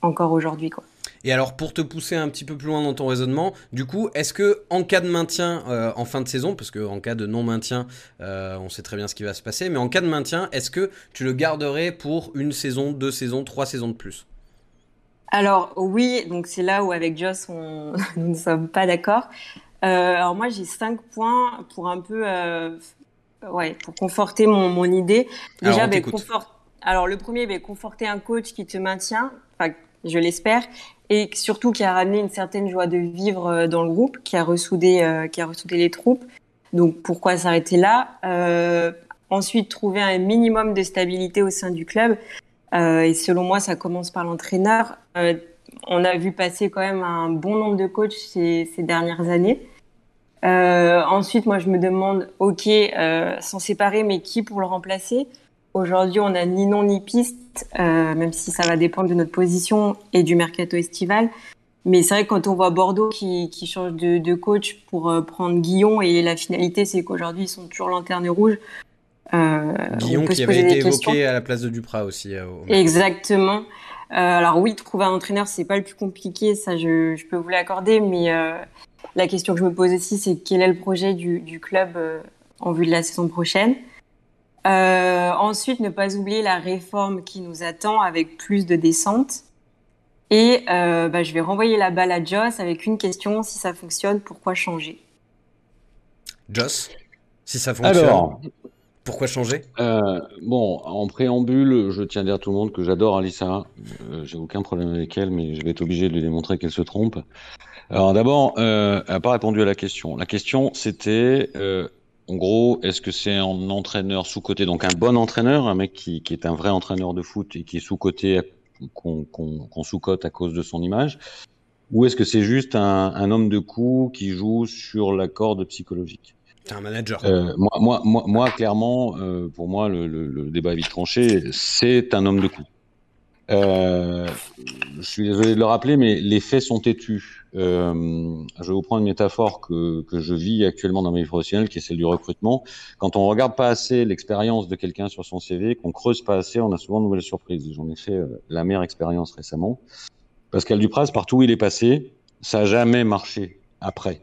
encore aujourd'hui. Quoi. Et alors, pour te pousser un petit peu plus loin dans ton raisonnement, du coup, est-ce que en cas de maintien euh, en fin de saison, parce que en cas de non maintien, euh, on sait très bien ce qui va se passer, mais en cas de maintien, est-ce que tu le garderais pour une saison, deux saisons, trois saisons de plus? Alors oui, donc c'est là où avec Joss on... nous ne sommes pas d'accord. Euh, alors moi, j'ai cinq points pour un peu, ouais, pour conforter mon, mon idée. Déjà, alors, ben, confort... alors le premier, ben, conforter un coach qui te maintient, enfin, je l'espère, et surtout qui a ramené une certaine joie de vivre euh, dans le groupe, qui a ressoudé, euh, qui a ressoudé les troupes. Donc pourquoi s'arrêter là? Euh, Ensuite, trouver un minimum de stabilité au sein du club. Et selon moi, ça commence par l'entraîneur. on a vu passer quand même un bon nombre de coachs ces, ces dernières années. Ensuite, moi, je me demande, ok, s'en séparer, mais qui pour le remplacer? Aujourd'hui, on n'a ni nom ni piste, euh, même si ça va dépendre de notre position et du mercato estival. Mais c'est vrai que quand on voit Bordeaux qui, qui change de, de, coach pour euh, prendre Guillon, et la finalité, c'est qu'aujourd'hui, ils sont toujours lanterne rouge. Euh, Guillon qui avait été évoqué à la place de Duprat aussi. Euh, Exactement. Alors oui, trouver un entraîneur, c'est pas le plus compliqué, ça je, je peux vous l'accorder, mais la question que je me pose aussi, c'est quel est le projet du, du club en vue de la saison prochaine? Euh, ensuite, ne pas oublier la réforme qui nous attend avec plus de descente. Et euh, bah, je vais renvoyer la balle à Joss avec une question. Si ça fonctionne, pourquoi changer? Joss, si ça fonctionne, Alors, pourquoi changer? euh, Bon, en préambule, je tiens à dire à tout le monde que j'adore Alissa. Euh, J'ai aucun problème avec elle, mais je vais être obligé de lui démontrer qu'elle se trompe. Alors d'abord, euh, elle n'a pas répondu à la question. La question, c'était, euh, en gros, est-ce que c'est un entraîneur sous-côté, donc un bon entraîneur, un mec qui, qui est un vrai entraîneur de foot et qui est sous-côté, qu'on qu qu sous-cote à cause de son image, ou est-ce que c'est juste un, un, homme de coup qui joue sur la corde psychologique? C'est un manager. Euh, moi, moi, moi, moi, clairement, euh, pour moi, le, le, le, débat est vite tranché. C'est un homme de coup. Euh, je suis désolé de le rappeler, mais les faits sont têtus. Euh, je vais vous prendre une métaphore que, que je vis actuellement dans ma vie professionnelle, qui est celle du recrutement. Quand on regarde pas assez l'expérience de quelqu'un sur son CV, qu'on creuse pas assez, on a souvent de nouvelles surprises. J'en ai fait euh, la meilleure expérience récemment. Pascal Dupraz, partout où il est passé, ça a jamais marché après.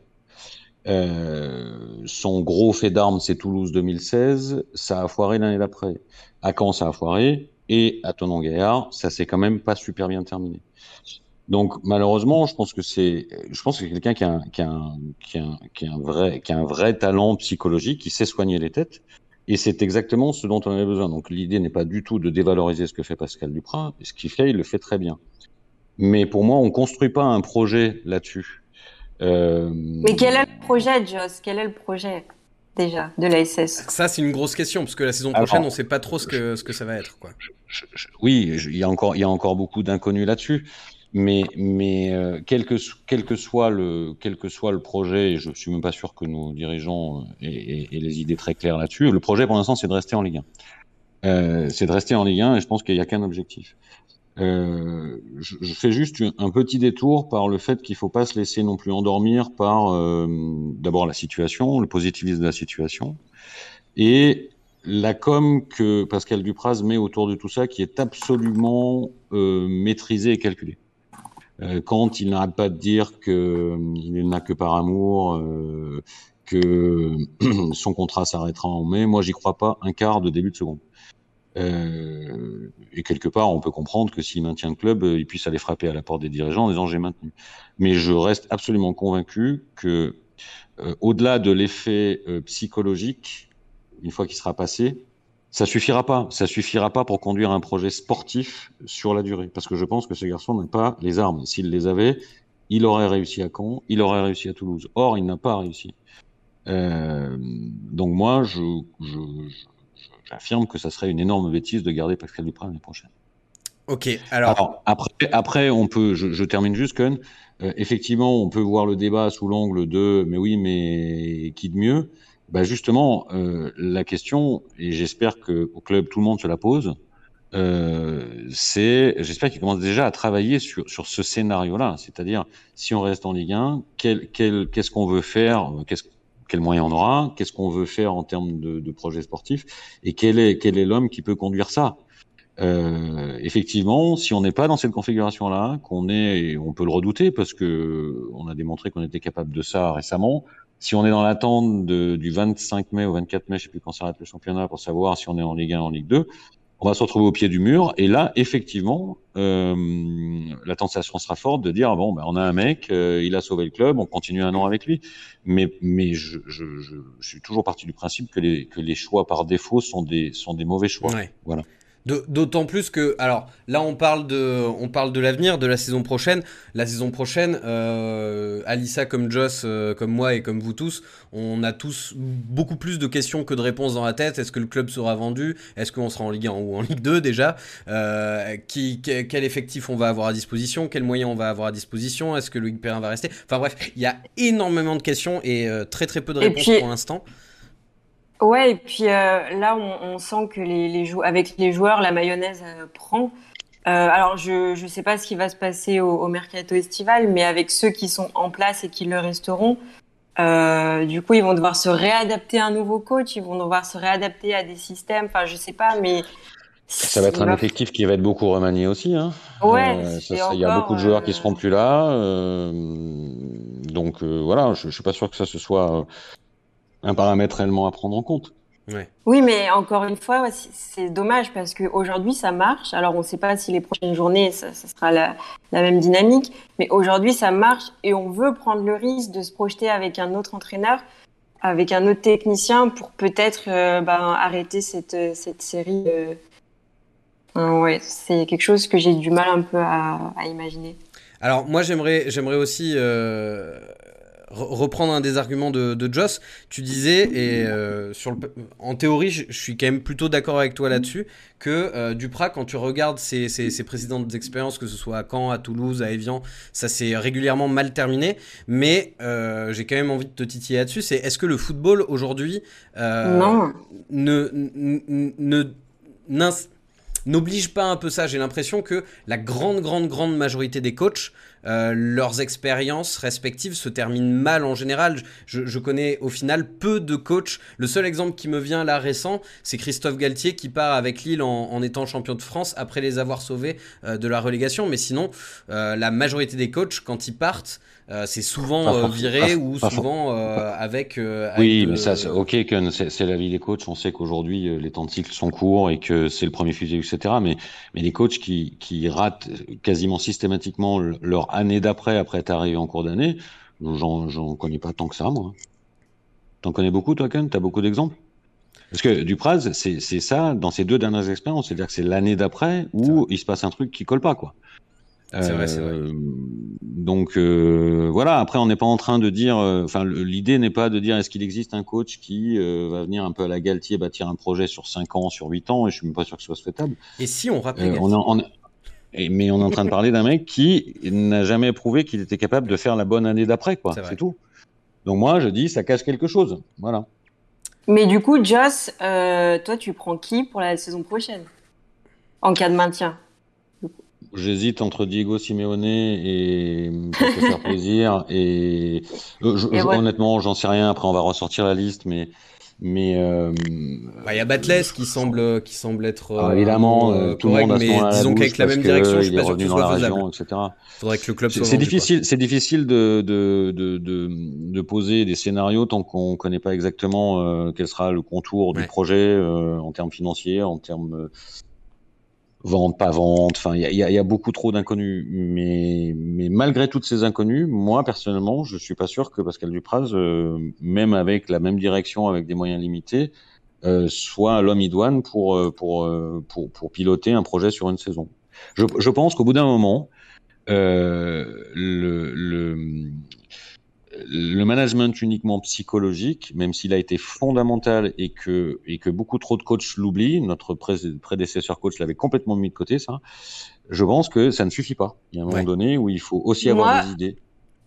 Son gros fait d'armes, c'est Toulouse 2016. Ça a foiré l'année d'après. À Caen, ça a foiré. Et à Tonon-Gaillard, ça s'est quand même pas super bien terminé. Donc malheureusement, je pense que c'est, je pense que quelqu'un qui a, qui, a un, qui, a, qui, a un vrai, qui a un vrai talent psychologique, qui sait soigner les têtes. Et c'est exactement ce dont on avait besoin. Donc l'idée n'est pas du tout de dévaloriser ce que fait Pascal Duprat. Ce qu'il fait, il le fait très bien. Mais pour moi, on construit pas un projet là-dessus. Euh... Mais quel est le projet, Joss? Quel est le projet? Déjà de la SS Ça, c'est une grosse question parce que la saison prochaine, Alors, on ne sait pas trop ce que, ce que ça va être. Quoi. Je, je, oui, il y a encore, il y a encore beaucoup d'inconnus là-dessus. Mais, mais euh, quel, que, quel, que soit le, quel que soit le projet, et je suis même pas sûr que nos dirigeants aient, aient les idées très claires là-dessus, le projet pour l'instant c'est de rester en Ligue 1. Euh, c'est de rester en Ligue 1 et je pense qu'il n'y a qu'un objectif. Euh, je, fais juste un petit détour par le fait qu'il ne faut pas se laisser non plus endormir par euh, d'abord la situation, le positivisme de la situation, et la com que Pascal Dupraz met autour de tout ça qui est absolument euh, maîtrisée et calculée. Euh, quand il n'arrête pas de dire qu'il n'a que par amour, que son contrat s'arrêtera en mai, moi j'y crois pas un quart de début de seconde. Euh, et quelque part, on peut comprendre que s'il maintient le club, il puisse aller frapper à la porte des dirigeants en disant j'ai maintenu. Mais je reste absolument convaincu que au-delà de l'effet psychologique, une fois qu'il sera passé, ça suffira pas. Ça suffira pas pour conduire un projet sportif sur la durée. Parce que je pense que ce garçon n'a pas les armes. S'il les avait, il aurait réussi à Caen, il aurait réussi à Toulouse. Or, il n'a pas réussi. Euh, donc moi, je, j'affirme que ça serait une énorme bêtise de garder Pascal Duprat l'année prochaine. Ok, alors... après, après, on peut, je, termine juste, Kun. Euh, effectivement, on peut voir le débat sous l'angle de, mais oui, mais qui de mieux? Bah Justement, euh, la question, et j'espère que au club tout le monde se la pose, euh, c'est, j'espère qu'il commence déjà à travailler sur, sur ce scénario-là, c'est-à-dire si on reste en Ligue 1, quel, quel, qu'est-ce qu'on veut faire, qu'est-ce, quels moyens on aura, qu'est-ce qu'on veut faire en termes de, de projets sportifs, et quel est, quel est l'homme qui peut conduire ça. Euh, effectivement, si on n'est pas dans cette configuration-là, qu'on est, on peut le redouter parce que on a démontré qu'on était capable de ça récemment si on est dans l'attente du 25 mai au 24 mai, je sais plus quand s'arrête le championnat, pour savoir si on est en Ligue 1 en Ligue 2, on va se retrouver au pied du mur. Et là, effectivement, euh, la tentation sera forte de dire bon, ben, on a un mec, euh, il a sauvé le club, on continue un an avec lui. Mais, mais je, je, je, je suis toujours parti du principe que les, que les choix par défaut sont des, sont des mauvais choix. Voilà. D'autant plus que, alors là on parle de, on parle de l'avenir, de la saison prochaine. La saison prochaine, euh, Alissa comme Joss, euh, comme moi et comme vous tous, on a tous beaucoup plus de questions que de réponses dans la tête. Est-ce que le club sera vendu? Est-ce qu'on sera en Ligue 1 ou en Ligue 2 déjà? Euh, qui, Quel effectif on va avoir à disposition? Quels moyens on va avoir à disposition? Est-ce que Loïc Perrin va rester? Enfin bref, il y a énormément de questions et euh, très très peu de réponses pour l'instant. Ouais, et puis euh, là, on, sent que les, les avec les joueurs, la mayonnaise euh, prend. Euh, alors, je ne sais pas ce qui va se passer au, mercato estival, mais avec ceux qui sont en place et qui le resteront, du coup, ils vont devoir se réadapter à un nouveau coach, ils vont devoir se réadapter à des systèmes. Enfin, je sais pas, mais ça va être un effectif qui va être beaucoup remanié aussi. Hein. Ouais. il y a beaucoup de joueurs qui seront plus là, donc voilà. Je, je suis pas sûr que ça se soit un paramètre réellement à prendre en compte. Oui, mais encore une fois, c'est dommage parce qu'aujourd'hui, ça marche. Alors, on ne sait pas si les prochaines journées, ça, sera la, même dynamique, mais aujourd'hui, ça marche et on veut prendre le risque de se projeter avec un autre entraîneur, avec un autre technicien pour peut-être euh, ben, arrêter cette, cette série. Euh... ouais, c'est quelque chose que j'ai du mal un peu à, imaginer. Alors, moi, j'aimerais, j'aimerais aussi. Euh reprendre un des arguments de, de Joss, tu disais, et euh, sur le, en théorie, je, suis quand même plutôt d'accord avec toi là-dessus, que euh, Duprat, quand tu regardes ses, ses, ses, précédentes expériences, que ce soit à Caen, à Toulouse, à Evian, ça s'est régulièrement mal terminé. Mais euh, j'ai quand même envie de te titiller là-dessus. C'est est-ce que le football aujourd'hui ne n'oblige pas un peu ça? J'ai l'impression que la grande, grande, grande majorité des coachs, euh, leurs expériences respectives se terminent mal en général. Je, connais au final peu de coachs. Le seul exemple qui me vient là récent, c'est Christophe Galtier qui part avec Lille en, étant champion de France après les avoir sauvés euh, de la relégation. Mais sinon, euh, la majorité des coachs, quand ils partent, euh, c'est souvent euh, viré ou souvent euh, avec, Oui, mais ça, ok, c'est la vie des coachs. On sait qu'aujourd'hui les temps de cycle sont courts et que c'est le premier fusil, etc. Mais mais les coachs qui qui ratent quasiment systématiquement leur année d'après après être arrivé en cours d'année, j'en j'en connais pas tant que ça moi. T'en connais beaucoup toi, Ken? T'as beaucoup d'exemples? Parce que Dupraz, c'est ça dans ses deux dernières expériences, c'est-à-dire que c'est l'année d'après où il se passe un truc qui colle pas, quoi. C'est vrai, c'est vrai. Euh, donc euh, voilà. Après, on n'est pas en train de dire. Euh, enfin, l'idée n'est pas de dire est-ce qu'il existe un coach qui va venir un peu à la Galtier bâtir un projet sur 5 ans, sur 8 ans, et je suis même pas sûr que ce soit souhaitable. Et si on rappelle on, on, mais on est en train de parler d'un mec qui n'a jamais prouvé qu'il était capable de faire la bonne année d'après, quoi. C'est tout. Donc moi, je dis, ça cache quelque chose. Voilà. Mais du coup, Joss, toi, tu prends qui pour la saison prochaine? En cas de maintien? J'hésite entre Diego Simeone et pour te faire plaisir et, euh, honnêtement j'en sais rien. Après on va ressortir la liste mais mais euh, bah, il y a Batles qui semble qui semble être ah, évidemment euh, tout correct, le monde mais disons qu'avec la même direction je suis pas sûr que ce soit faisable. etc. faudrait que le club c'est difficile c'est difficile de de, de de, de poser des scénarios tant qu'on connaît pas exactement quel sera le contour du projet en termes financiers en termes vente, pas vente. Enfin, il y a, y a, beaucoup trop d'inconnus. Mais, mais malgré toutes ces inconnus, moi personnellement, je suis pas sûr que Pascal Dupraz, euh, même avec la même direction, avec des moyens limités, euh, soit l'homme idoine pour, euh, pour, pour, pour, piloter un projet sur une saison. Je, je pense qu'au bout d'un moment, le, le le management uniquement psychologique, même s'il a été fondamental et que, et que beaucoup trop de coachs l'oublient, notre prédécesseur coach l'avait complètement mis de côté, ça, je pense que ça ne suffit pas. Il y a un moment donné où il faut aussi avoir des idées.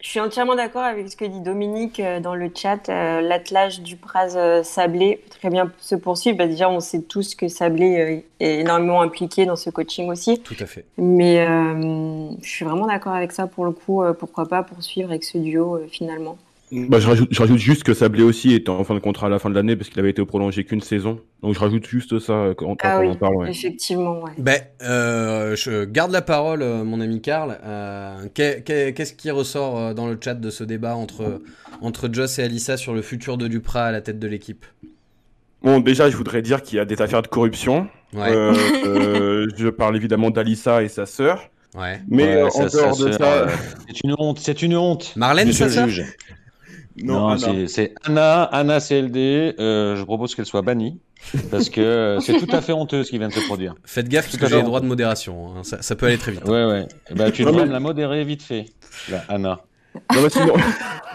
Je suis entièrement d'accord avec ce que dit Dominique euh, dans le chat. Euh, l'attelage du Praz euh, Sablé peut très bien se poursuivre. Bah, déjà, on sait tous que Sablé est énormément impliqué dans ce coaching aussi. Tout à fait. Mais je suis vraiment d'accord avec ça pour le coup. pourquoi pas poursuivre avec ce duo finalement bah, je, rajoute, je, rajoute, juste que Sablé aussi est en fin de contrat à la fin de l'année parce qu'il avait été prolongé qu'une saison. Donc je rajoute juste ça quand ah on en parle. Effectivement, ouais. Ben, euh, je garde la parole, euh, mon ami Karl. Euh, Qu'est-ce qui ressort euh, dans le chat de ce débat entre, entre Joss et Alissa sur le futur de Duprat à la tête de l'équipe? Bon, déjà, je voudrais dire qu'il y a des affaires de corruption. Ouais. Euh, je parle évidemment d'Alissa et sa sœur. Ouais. Mais ouais, en dehors de ça, c'est une honte, c'est une honte. Marlène, sa sœur non, c'est Anna, Anna CLD. Euh, je propose qu'elle soit bannie parce que euh, c'est tout à fait honteux ce qui vient de se produire. Faites gaffe parce que j'ai les droits de modération. Hein. Ça, ça, peut aller très vite. Ouais, ouais. Eh ben, tu dois me la modérer vite fait, là, Anna. Non, sinon,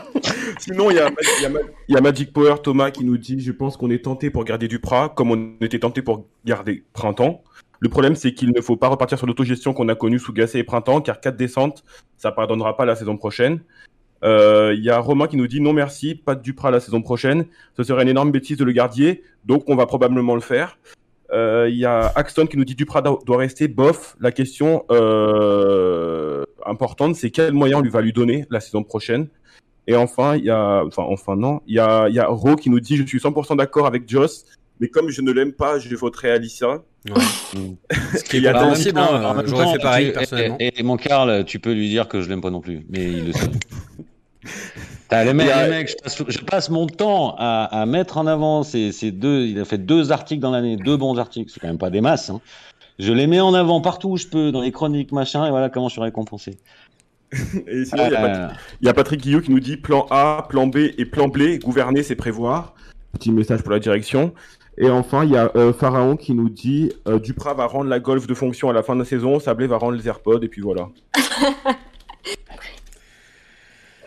sinon il y, y, y, a Magic Power Thomas qui nous dit Je pense qu'on est tenté pour garder Duprat comme on était tenté pour garder Printemps. Le problème, c'est qu'il ne faut pas repartir sur l'autogestion qu'on a connue sous Gasset et Printemps, car 4 descentes, ça ne pardonnera pas la saison prochaine. Il euh, y a Romain qui nous dit non merci, pas de Duprat la saison prochaine. Ce serait une énorme bêtise de le garder, donc on va probablement le faire. Il euh, y a Axton qui nous dit Duprat doit rester. Bof, la question euh, importante, c'est quel moyen on lui va lui donner la saison prochaine. Et enfin, il y a, enfin, enfin non, il y a, y a Ro qui nous dit je suis 100% d'accord avec Joss, mais comme je ne l'aime pas, je voterai Alicia. Ouais. Ce qui est pas possible, hein, j'aurais fait pareil personnellement. Et, et, mon Karl, tu peux lui dire que je l'aime pas non plus, mais il le sait. les mecs, les mecs je, passe, je, passe, mon temps à, à mettre en avant ces, ces, deux. Il a fait deux articles dans l'année, deux bons articles. C'est quand même pas des masses. Hein. Je les mets en avant partout où je peux, dans les chroniques, machin, et voilà comment je suis récompensé. et sinon, il euh... y, y, a Patrick Guillot qui nous dit plan A, plan B et plan B. Gouverner, c'est prévoir. Petit message pour la direction. Et enfin, il y a euh, Pharaon qui nous dit euh, Duprat va rendre la golf de fonction à la fin de la saison, Sablé va rendre les AirPods, et puis voilà.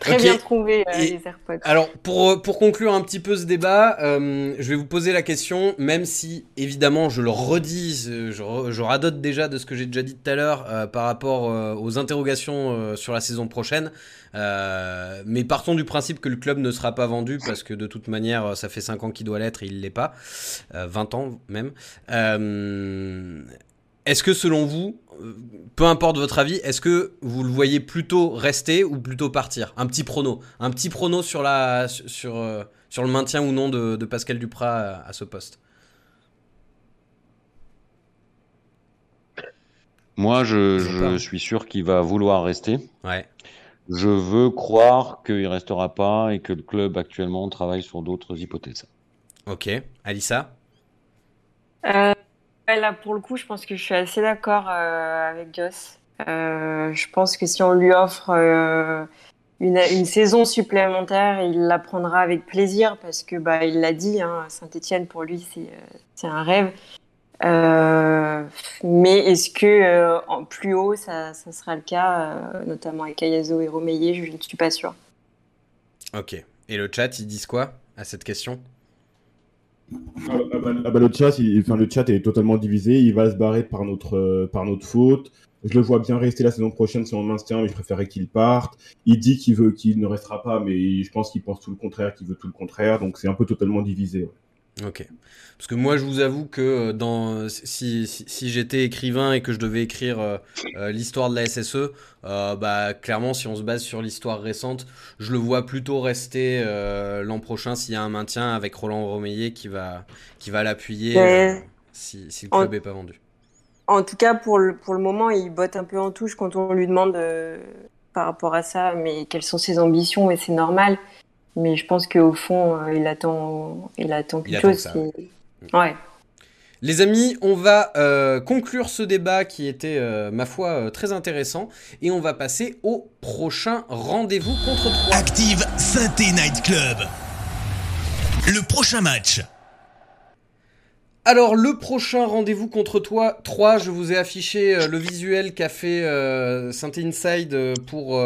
Très bien trouvé, euh, les AirPods. Alors, pour, euh, pour conclure un petit peu ce débat, euh, je vais vous poser la question, même si, évidemment, je le redis, je, je radote déjà de ce que j'ai déjà dit tout à l'heure euh, par rapport aux interrogations sur la saison prochaine. mais partons du principe que le club ne sera pas vendu, parce que de toute manière, ça fait 5 ans qu'il doit l'être et il l'est pas. 20 ans même. Est-ce que selon vous, euh, peu importe votre avis, est-ce que vous le voyez plutôt rester ou plutôt partir? Un petit prono, un petit prono sur la sur euh, sur le maintien ou non de, de Pascal Duprat à, à, ce poste. Moi, je, je suis sûr qu'il va vouloir rester. Ouais. Je veux croire qu'il restera pas et que le club actuellement travaille sur d'autres hypothèses. Ok, Alissa? Euh Là, pour le coup, je pense que je suis assez d'accord euh, avec Joss. Euh, je pense que si on lui offre euh, une, saison supplémentaire, il la prendra avec plaisir parce que bah, il l'a dit, hein, Saint-Etienne pour lui c'est un rêve. Mais est-ce que en plus haut ça, sera le cas, notamment avec Ayazo et Romeyer Je ne suis pas sûr. Ok. Et le chat, ils disent quoi à cette question? Ah, ah, bah, ah bah, le, chat, est totalement divisé. Il va se barrer par notre, euh, par notre faute. Je le vois bien rester la saison prochaine si on maintient, mais je préférerais qu'il parte. Il dit qu'il veut, qu'il ne restera pas, mais je pense qu'il pense tout le contraire, qu'il veut tout le contraire. Donc c'est un peu totalement divisé. Ok. Parce que moi, je vous avoue que euh, dans, si, si, si j'étais écrivain et que je devais écrire euh, euh, l'histoire de la SSE, euh, bah, clairement, si on se base sur l'histoire récente, je le vois plutôt rester l'an prochain s'il y a un maintien avec Roland Romeillet qui va, qui va l'appuyer si, si, le club n'est pas vendu. En tout cas, pour le, pour le moment, il botte un peu en touche quand on lui demande par rapport à ça, mais quelles sont ses ambitions, et c'est normal. Mais je pense qu'au fond, euh, il attend, il attend quelque il chose. Attend ça, qui... ouais. Les amis, on va euh, conclure ce débat qui était, euh, ma foi, euh, très intéressant. Et on va passer au prochain rendez-vous contre 3. Active Synthé Night Club. Le prochain match. Alors, le prochain rendez-vous contre toi, 3, je vous ai affiché le visuel qu'a fait Synthé Inside pour,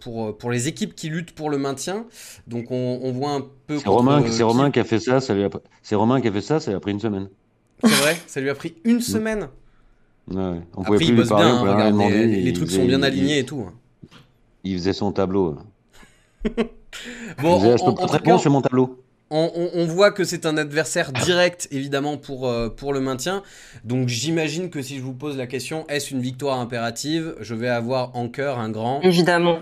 pour, pour les équipes qui luttent pour le maintien. Donc, on, on voit un peu. C'est Romain, c'est Romain qui a fait ça, ça lui a... c'est Romain qui a fait ça, ça lui a pris une semaine. C'est vrai Ça lui a pris une semaine ouais, on Après, il bosse bien, hein, regarde, les, les, les, trucs sont bien alignés il, et tout. hein. Il faisait son tableau. bon, faisait, je peux pas répondre sur mon tableau. On, on, on, voit que c'est un adversaire direct, évidemment, pour, euh, pour le maintien. Donc j'imagine que si je vous pose la question, est-ce une victoire impérative? Je vais avoir en cœur un grand... Évidemment.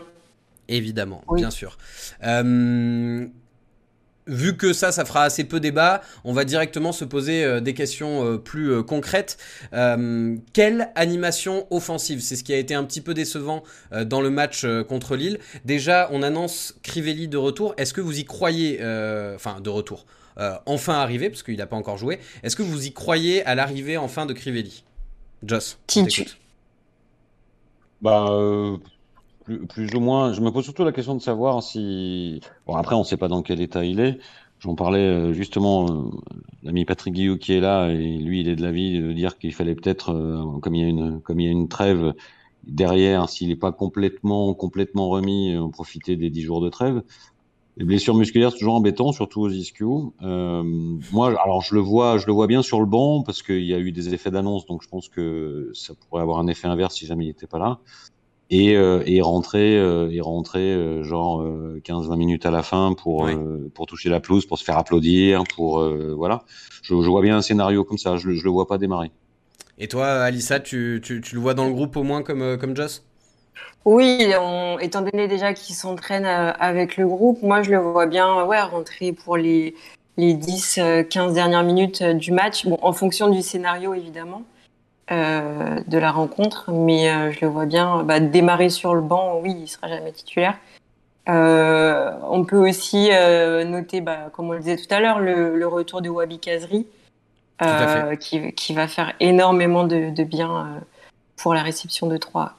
Évidemment, oui. bien sûr. Euh, vu que ça, ça fera assez peu débat, on va directement se poser euh, des questions euh, plus euh, concrètes. Euh, quelle animation offensive? C'est ce qui a été un petit peu décevant euh, dans le match contre Lille. Déjà, on annonce Crivelli de retour. Est-ce que vous y croyez Enfin, de retour. enfin arrivé, parce qu'il n'a pas encore joué. Est-ce que vous y croyez à l'arrivée enfin de Crivelli? Joss, t'écoute. Bah, plus, ou moins. Je me pose surtout la question de savoir si. Bon, après, on ne sait pas dans quel état il est. J'en parlais justement, euh, l'ami Patrick Guillou qui est là, et lui, il est de l'avis de dire qu'il fallait peut-être, euh, comme, il y a une, comme il y a une trêve derrière, s'il n'est pas complètement, complètement remis, euh, profiter des 10 jours de trêve. Les blessures musculaires, c'est toujours embêtant, surtout aux ischios. Euh, moi, alors je le vois, je le vois bien sur le banc parce qu'il y a eu des effets d'annonce, donc je pense que ça pourrait avoir un effet inverse si jamais il n'était pas là et, euh, et rentrer, euh, et rentrer euh, genre 15-20 minutes à la fin pour, pour toucher la pelouse, pour se faire applaudir, pour voilà. Je, je vois bien un scénario comme ça. Je, le- je le vois pas démarrer. Et toi, Alissa, tu, tu, tu le vois dans le groupe au moins comme, comme Joss? Oui, on- étant donné déjà qu'il s'entraîne avec le groupe, moi je le vois bien ouais, rentrer pour les, les 10-15 dernières minutes du match, bon, en fonction du scénario évidemment euh, de la rencontre, mais euh, je le vois bien bah, démarrer sur le banc, oui, il sera jamais titulaire. Euh, on peut aussi noter, bah, comme on le disait tout à l'heure, le, le retour de Wabi Kazri, qui, qui va faire énormément de, de bien pour la réception de 3.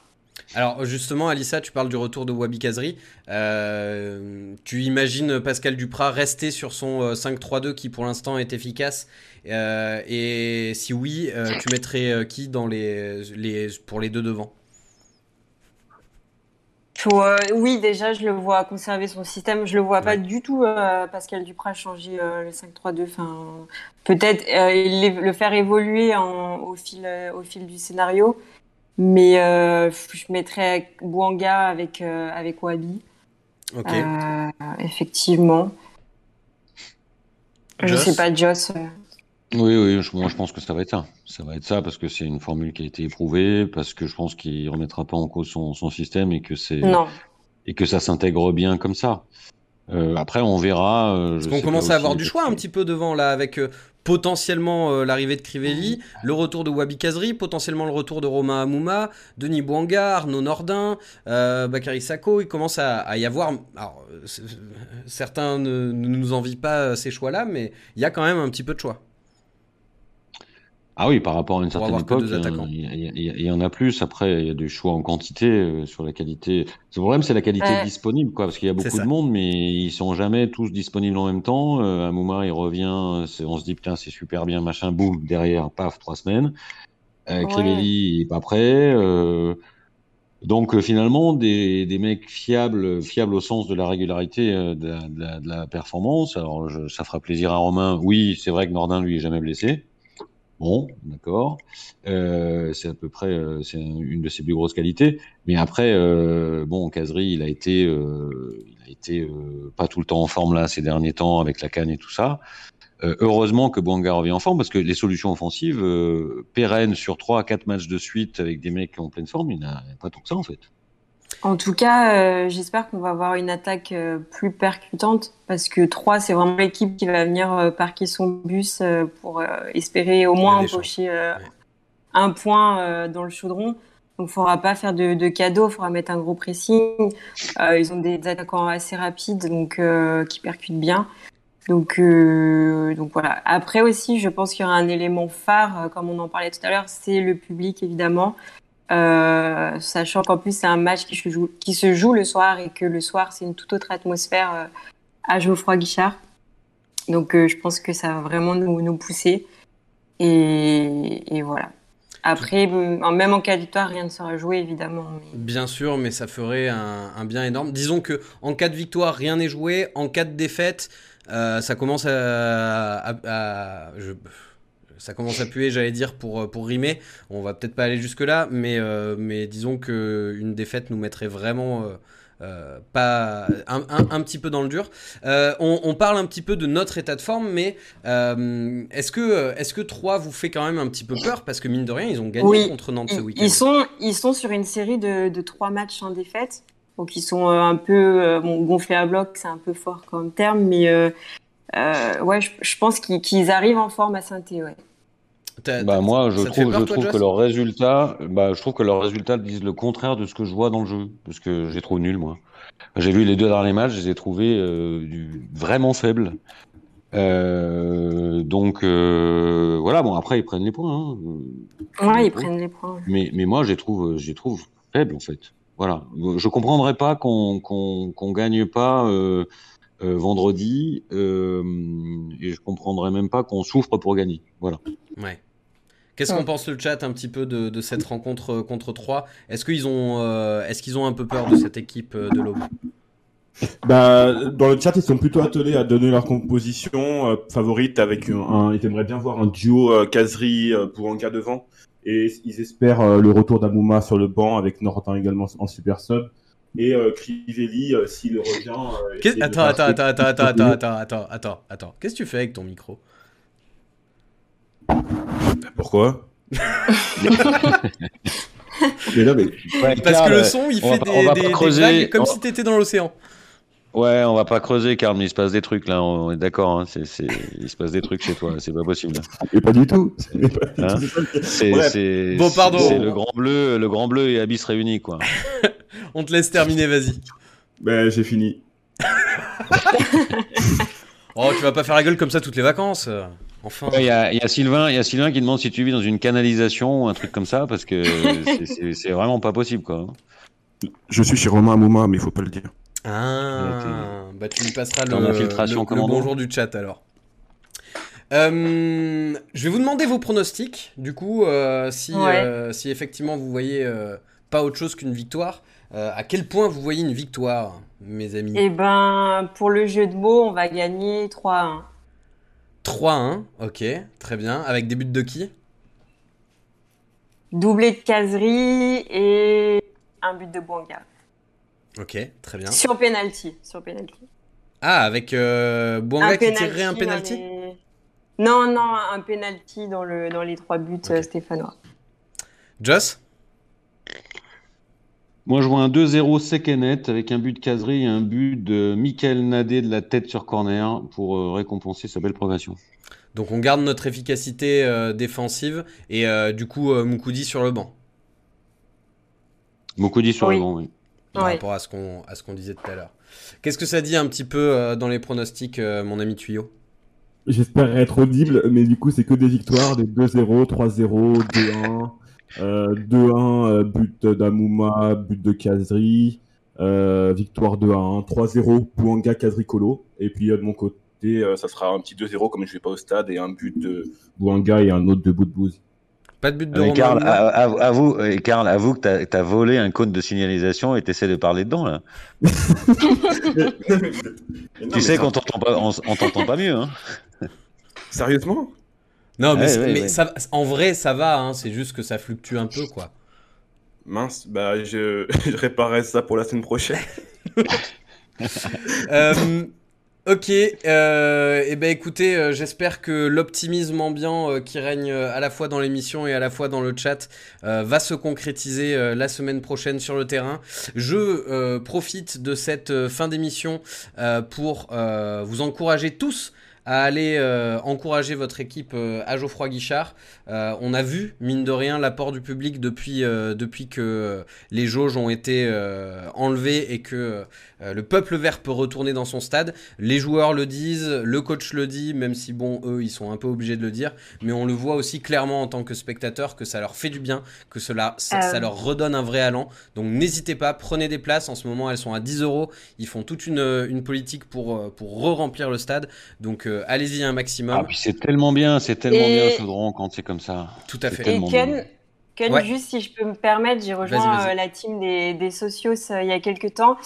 Alors justement, Alissa, tu parles du retour de Wabi Kazri. Euh, tu imagines Pascal Duprat rester sur son euh, 5-3-2 qui pour l'instant est efficace? Euh, Et si oui, euh, tu mettrais euh, qui dans les, les, pour les deux devant Faut, euh, oui, déjà, je le vois conserver son système. Je le vois pas du tout, euh, Pascal Duprat, changer euh, le 5-3-2. Enfin, peut-être euh, le faire évoluer en, au, fil, euh, au fil du scénario. Mais euh, je mettrais Bouanga avec, euh, avec Wabi. Ok. Euh, effectivement. Je Joss sais pas, Joss. Oui, oui, je, moi je pense que ça va être ça. Ça va être ça parce que c'est une formule qui a été éprouvée, parce que je pense qu'il remettra pas en cause son, son système et que c'est Non. et que ça s'intègre bien comme ça. Euh, après, on verra. euh, Parce qu'on commence à avoir du choix un petit peu devant là, avec euh, potentiellement l'arrivée de Crivelli, le retour de Wabi Kazri, potentiellement le retour de Romain Amouma, Denis Bouanga, Arnaud Nordin, Bakary Sako. Il commence à, à y avoir. Alors, certains ne, ne nous envient pas ces choix-là, mais il y a quand même un petit peu de choix. Ah oui, par rapport à une certaine époque, deux il y en- a- plus. Après, il y a des choix en quantité euh, sur la qualité. Le problème, c'est la qualité Ouais. disponible, quoi, parce qu'il y a beaucoup de monde, mais ils sont jamais tous disponibles en même temps. Euh, Amouma, il revient, c'est- on se dit putain, c'est super bien, machin, boum, derrière, paf, trois semaines. Euh, Ouais. Crivelli, il est pas prêt. Euh, donc euh, finalement, des, des mecs fiables, fiables au sens de la régularité euh, de, la, de la- de la performance. Alors, je- ça fera plaisir à Romain. Oui, c'est vrai que Nordin, lui, est jamais blessé. Bon, d'accord. Euh, c'est à peu près, euh, une de ses plus grosses qualités. Mais après, euh, bon, Casery, il a été, il a été pas tout le temps en forme là ces derniers temps avec la canne et tout ça. Heureusement que Bouanga revient en forme parce que les solutions offensives pérennes sur trois à quatre matchs de suite avec des mecs en pleine forme, il n'y a pas tant que ça en fait. En tout cas, euh, j'espère qu'on va avoir une attaque euh, plus percutante parce que 3, c'est vraiment l'équipe qui va venir euh, parquer son bus euh, pour espérer au moins empocher un point dans le chaudron. Donc, il faudra pas faire de, de cadeaux, il faudra mettre un gros pressing. Ils ont des attaquants assez rapides, donc qui percutent bien. Donc, donc voilà. Après aussi, je pense qu'il y aura un élément phare, comme on en parlait tout à l'heure, c'est le public évidemment. Euh, sachant qu'en plus c'est un match qui se, joue, qui se joue le soir et que le soir c'est une toute autre atmosphère euh, à Geoffroy Guichard. Donc euh, je pense que ça va vraiment nous, pousser. Et, voilà. Après, même en cas de victoire, rien ne sera joué évidemment. Bien sûr, mais ça ferait un, un, bien énorme. Disons que en cas de victoire, rien n'est joué. En cas de défaite, euh, ça commence à, à, à je, ça commence à puer, j'allais dire, pour, pour rimer. On va peut-être pas aller jusque-là, mais, euh, mais disons qu'une défaite nous mettrait vraiment euh, euh, pas un, un, un, petit peu dans le dur. Euh, on, on, parle un petit peu de notre état de forme, mais euh, est-ce que est-ce que 3 vous fait quand même un petit peu peur? Parce que mine de rien ils ont gagné oui. contre Nantes ce week-end. Ils sont ils sont sur une série de, de 3 matchs sans défaite, donc ils sont un peu bon, gonflés à bloc, c'est un peu fort comme terme, mais ouais, je, je pense qu'ils qu arrivent en forme à synthé, ouais. Bah moi, je trouve, peur, je trouve que leurs résultats, bah, je trouve que leurs résultats disent le contraire de ce que je vois dans le jeu, parce que j'ai trop nul moi. J'ai vu les deux derniers matchs, je les ai trouvés euh, du, vraiment faibles. Euh, donc euh, voilà, bon après ils prennent les points. Hein. Ils ouais, ils points. prennent les points. Mais mais moi, je les trouve, je les trouve faibles en fait. Voilà, je comprendrais pas qu'on qu'on qu'on gagne pas. Euh, vendredi euh, et je comprendrais même pas qu'on souffre pour gagner. Voilà. Ouais. Qu'est-ce ouais. qu'on pense le chat un petit peu de, de cette rencontre contre 3 Est-ce qu'ils ont, euh, est qu'ils ont un peu peur de cette équipe de l'Aube? Bah, dans le chat, ils sont plutôt attelés à donner leur composition euh, favorite avec un, un, Ils aimeraient bien voir un duo euh, caserie pour un cas devant. Et ils espèrent euh, le retour d'Amouma sur le banc avec Nortin également en super sub. Et euh, Crivelli, euh, s'il revient. attends, attends, attends, attends, attends, attends, attends, attends, attends, attends. Qu'est-ce que tu fais avec ton micro? Pourquoi? Mais non, mais... Ouais, Parce que le son, il fait va, des, des, creuser, des vagues comme on... si t'étais dans l'océan. Ouais, on va pas creuser, Karl, mais il se passe des trucs là, on est d'accord, hein, c'est, c'est... il se passe des trucs chez toi, c'est pas possible. Et pas du tout. Hein c'est, ouais. bon, pardon. C'est le grand bleu, le grand bleu et Abyss réunis, quoi. on te laisse terminer, vas-y. Ben, j'ai fini. oh, tu vas pas faire la gueule comme ça toutes les vacances. Enfin. Il ouais, y, a, y, a Sylvain, il y a Sylvain qui demande si tu vis dans une canalisation ou un truc comme ça, parce que c'est, c'est, c'est vraiment pas possible, quoi. Je suis chez Romain Amouma, mais il faut pas le dire. Ah, bah tu lui passeras le, le, le bonjour du chat alors. Euh, je vais vous demander vos pronostics, du coup, euh, si, ouais. euh, si effectivement vous voyez euh, pas autre chose qu'une victoire. Euh, à quel point vous voyez une victoire, mes amis? Eh ben, pour le jeu de mots, on va gagner 3-1. 3-1, ok, très bien. Avec des buts de qui? Doublé de caserie et un but de Bouanga. Ok, très bien. Sur penalty, sur penalty. Ah, avec euh, Bouanga qui tirerait un penalty les... Non, non, un penalty dans, le, dans les trois buts okay. stéphanois. Joss? Moi, je vois un 2-0 sec et net avec un but de caserie et un but de Michael Nadé de la tête sur corner pour euh, récompenser sa belle progression. Donc, on garde notre efficacité euh, défensive et euh, du coup, Moukoudi sur le banc. Moukoudi sur oui. le banc, oui par ouais. rapport à ce qu'on à ce qu'on disait tout à l'heure. Qu'est-ce que ça dit un petit peu euh, dans les pronostics, euh, mon ami Tuyau? J'espère être audible, mais du coup c'est que des victoires, des 2-0, 3-0, 2-1, euh, 2-1 but d'Amouma, but de Kazri, euh, victoire 2-1, 3-0 Bouanga Kazri Colo, et puis de mon côté ça sera un petit 2-0 comme je vais pas au stade et un but de Bouanga et un autre de Boudbouz. Pas de but de mais Karl, avoue, Karl, avoue que t'as as volé un code de signalisation et t'essaies de parler dedans, là. non, tu sais qu'on t'entend pas, on, on t'entend pas mieux, hein. Sérieusement? Non, mais, ouais, mais ouais. Ça, en vrai, ça va, hein, c'est juste que ça fluctue un peu, quoi. Mince, bah, je, je réparerai ça pour la semaine prochaine. euh, Ok, euh, et eh ben écoutez, euh, j'espère que l'optimisme ambiant euh, qui règne à la fois dans l'émission et à la fois dans le chat euh, va se concrétiser euh, la semaine prochaine sur le terrain. Je euh, profite de cette fin d'émission pour vous encourager tous à aller encourager votre équipe à Geoffroy Guichard. on a vu, mine de rien, l'apport du public depuis, depuis que les jauges ont été enlevées et que le peuple vert peut retourner dans son stade. Les joueurs le disent, le coach le dit, même si bon, eux, ils sont un peu obligés de le dire, mais on le voit aussi clairement en tant que spectateur que ça leur fait du bien, que cela, ça, leur redonne un vrai allant. Donc n'hésitez pas, prenez des places. En ce moment, elles sont à 10 euros. Ils font toute une, une politique pour, pour re-remplir le stade. Donc allez-y un maximum. Ah, puis c'est tellement bien, c'est tellement bien, Chaudron, quand c'est comme ça. Tout à fait. Et Ken, Ken juste si je peux me permettre, j'ai rejoint la team des, des socios il y a quelques temps.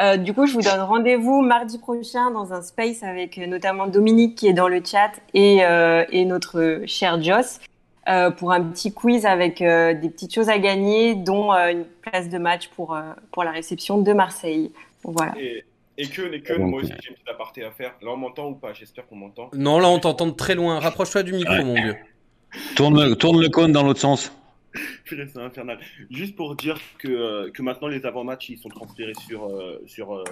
Euh, du coup, je vous donne rendez-vous mardi prochain dans un space avec euh, notamment Dominique qui est dans le chat et, euh, et notre cher Joss euh, pour un petit quiz avec euh, des petites choses à gagner, dont une place de match pour, pour la réception de Marseille. Voilà. Et, et que, et que, moi aussi j'ai une petite aparté à faire. Là, on m'entend ou pas? J'espère qu'on m'entend. Non, là, on t'entend de très loin. Rapproche-toi du micro, mon vieux. Tourne, tourne le cône dans l'autre sens. c'est infernal. Juste pour dire que, euh, que maintenant les avant-matchs ils sont transférés sur, euh, sur euh,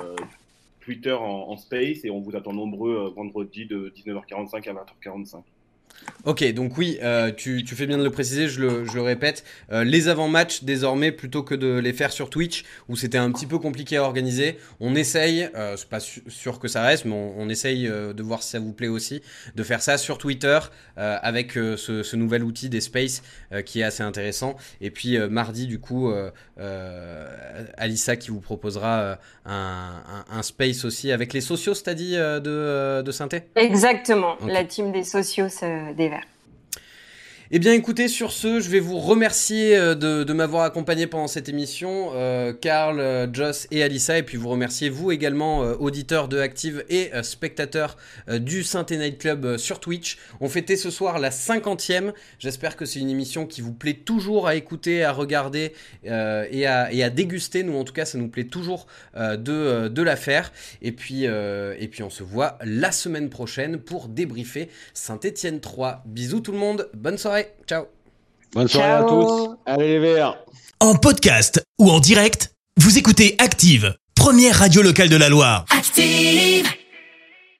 Twitter en, en, space et on vous attend nombreux vendredi de 19h45 à 20h45. Ok, donc oui, euh, tu, tu, fais bien de le préciser, je le, je le répète. Euh, les avant-matchs, désormais, plutôt que de les faire sur Twitch, où c'était un petit peu compliqué à organiser, on essaye, euh, c'est pas sûr que ça reste, mais on, on essaye euh, de voir si ça vous plaît aussi, de faire ça sur Twitter, avec ce, ce, nouvel outil des Space, qui est assez intéressant. Et puis mardi, du coup, Alissa qui vous proposera un, un, un, Space aussi avec les socios, t'as dit, de, de Synthé? Exactement, okay. la team des socios des Verts. Eh bien écoutez, sur ce, je vais vous remercier euh, de, m'avoir accompagné pendant cette émission, euh, Karl, euh, Joss et Alissa, et puis vous remercier vous également, euh, auditeurs de Active et spectateurs du Synthé Night Club sur Twitch. On fêtait ce soir la cinquantième, j'espère que c'est une émission qui vous plaît toujours à écouter, à regarder et à, déguster, nous en tout cas ça nous plaît toujours de, la faire, et puis, et puis on se voit la semaine prochaine pour débriefer Saint-Etienne 3. Bisous tout le monde, bonne soirée Ciao. Bonne soirée Ciao. à tous. Allez les verts. En podcast ou en direct, vous écoutez Active, première radio locale de la Loire. Active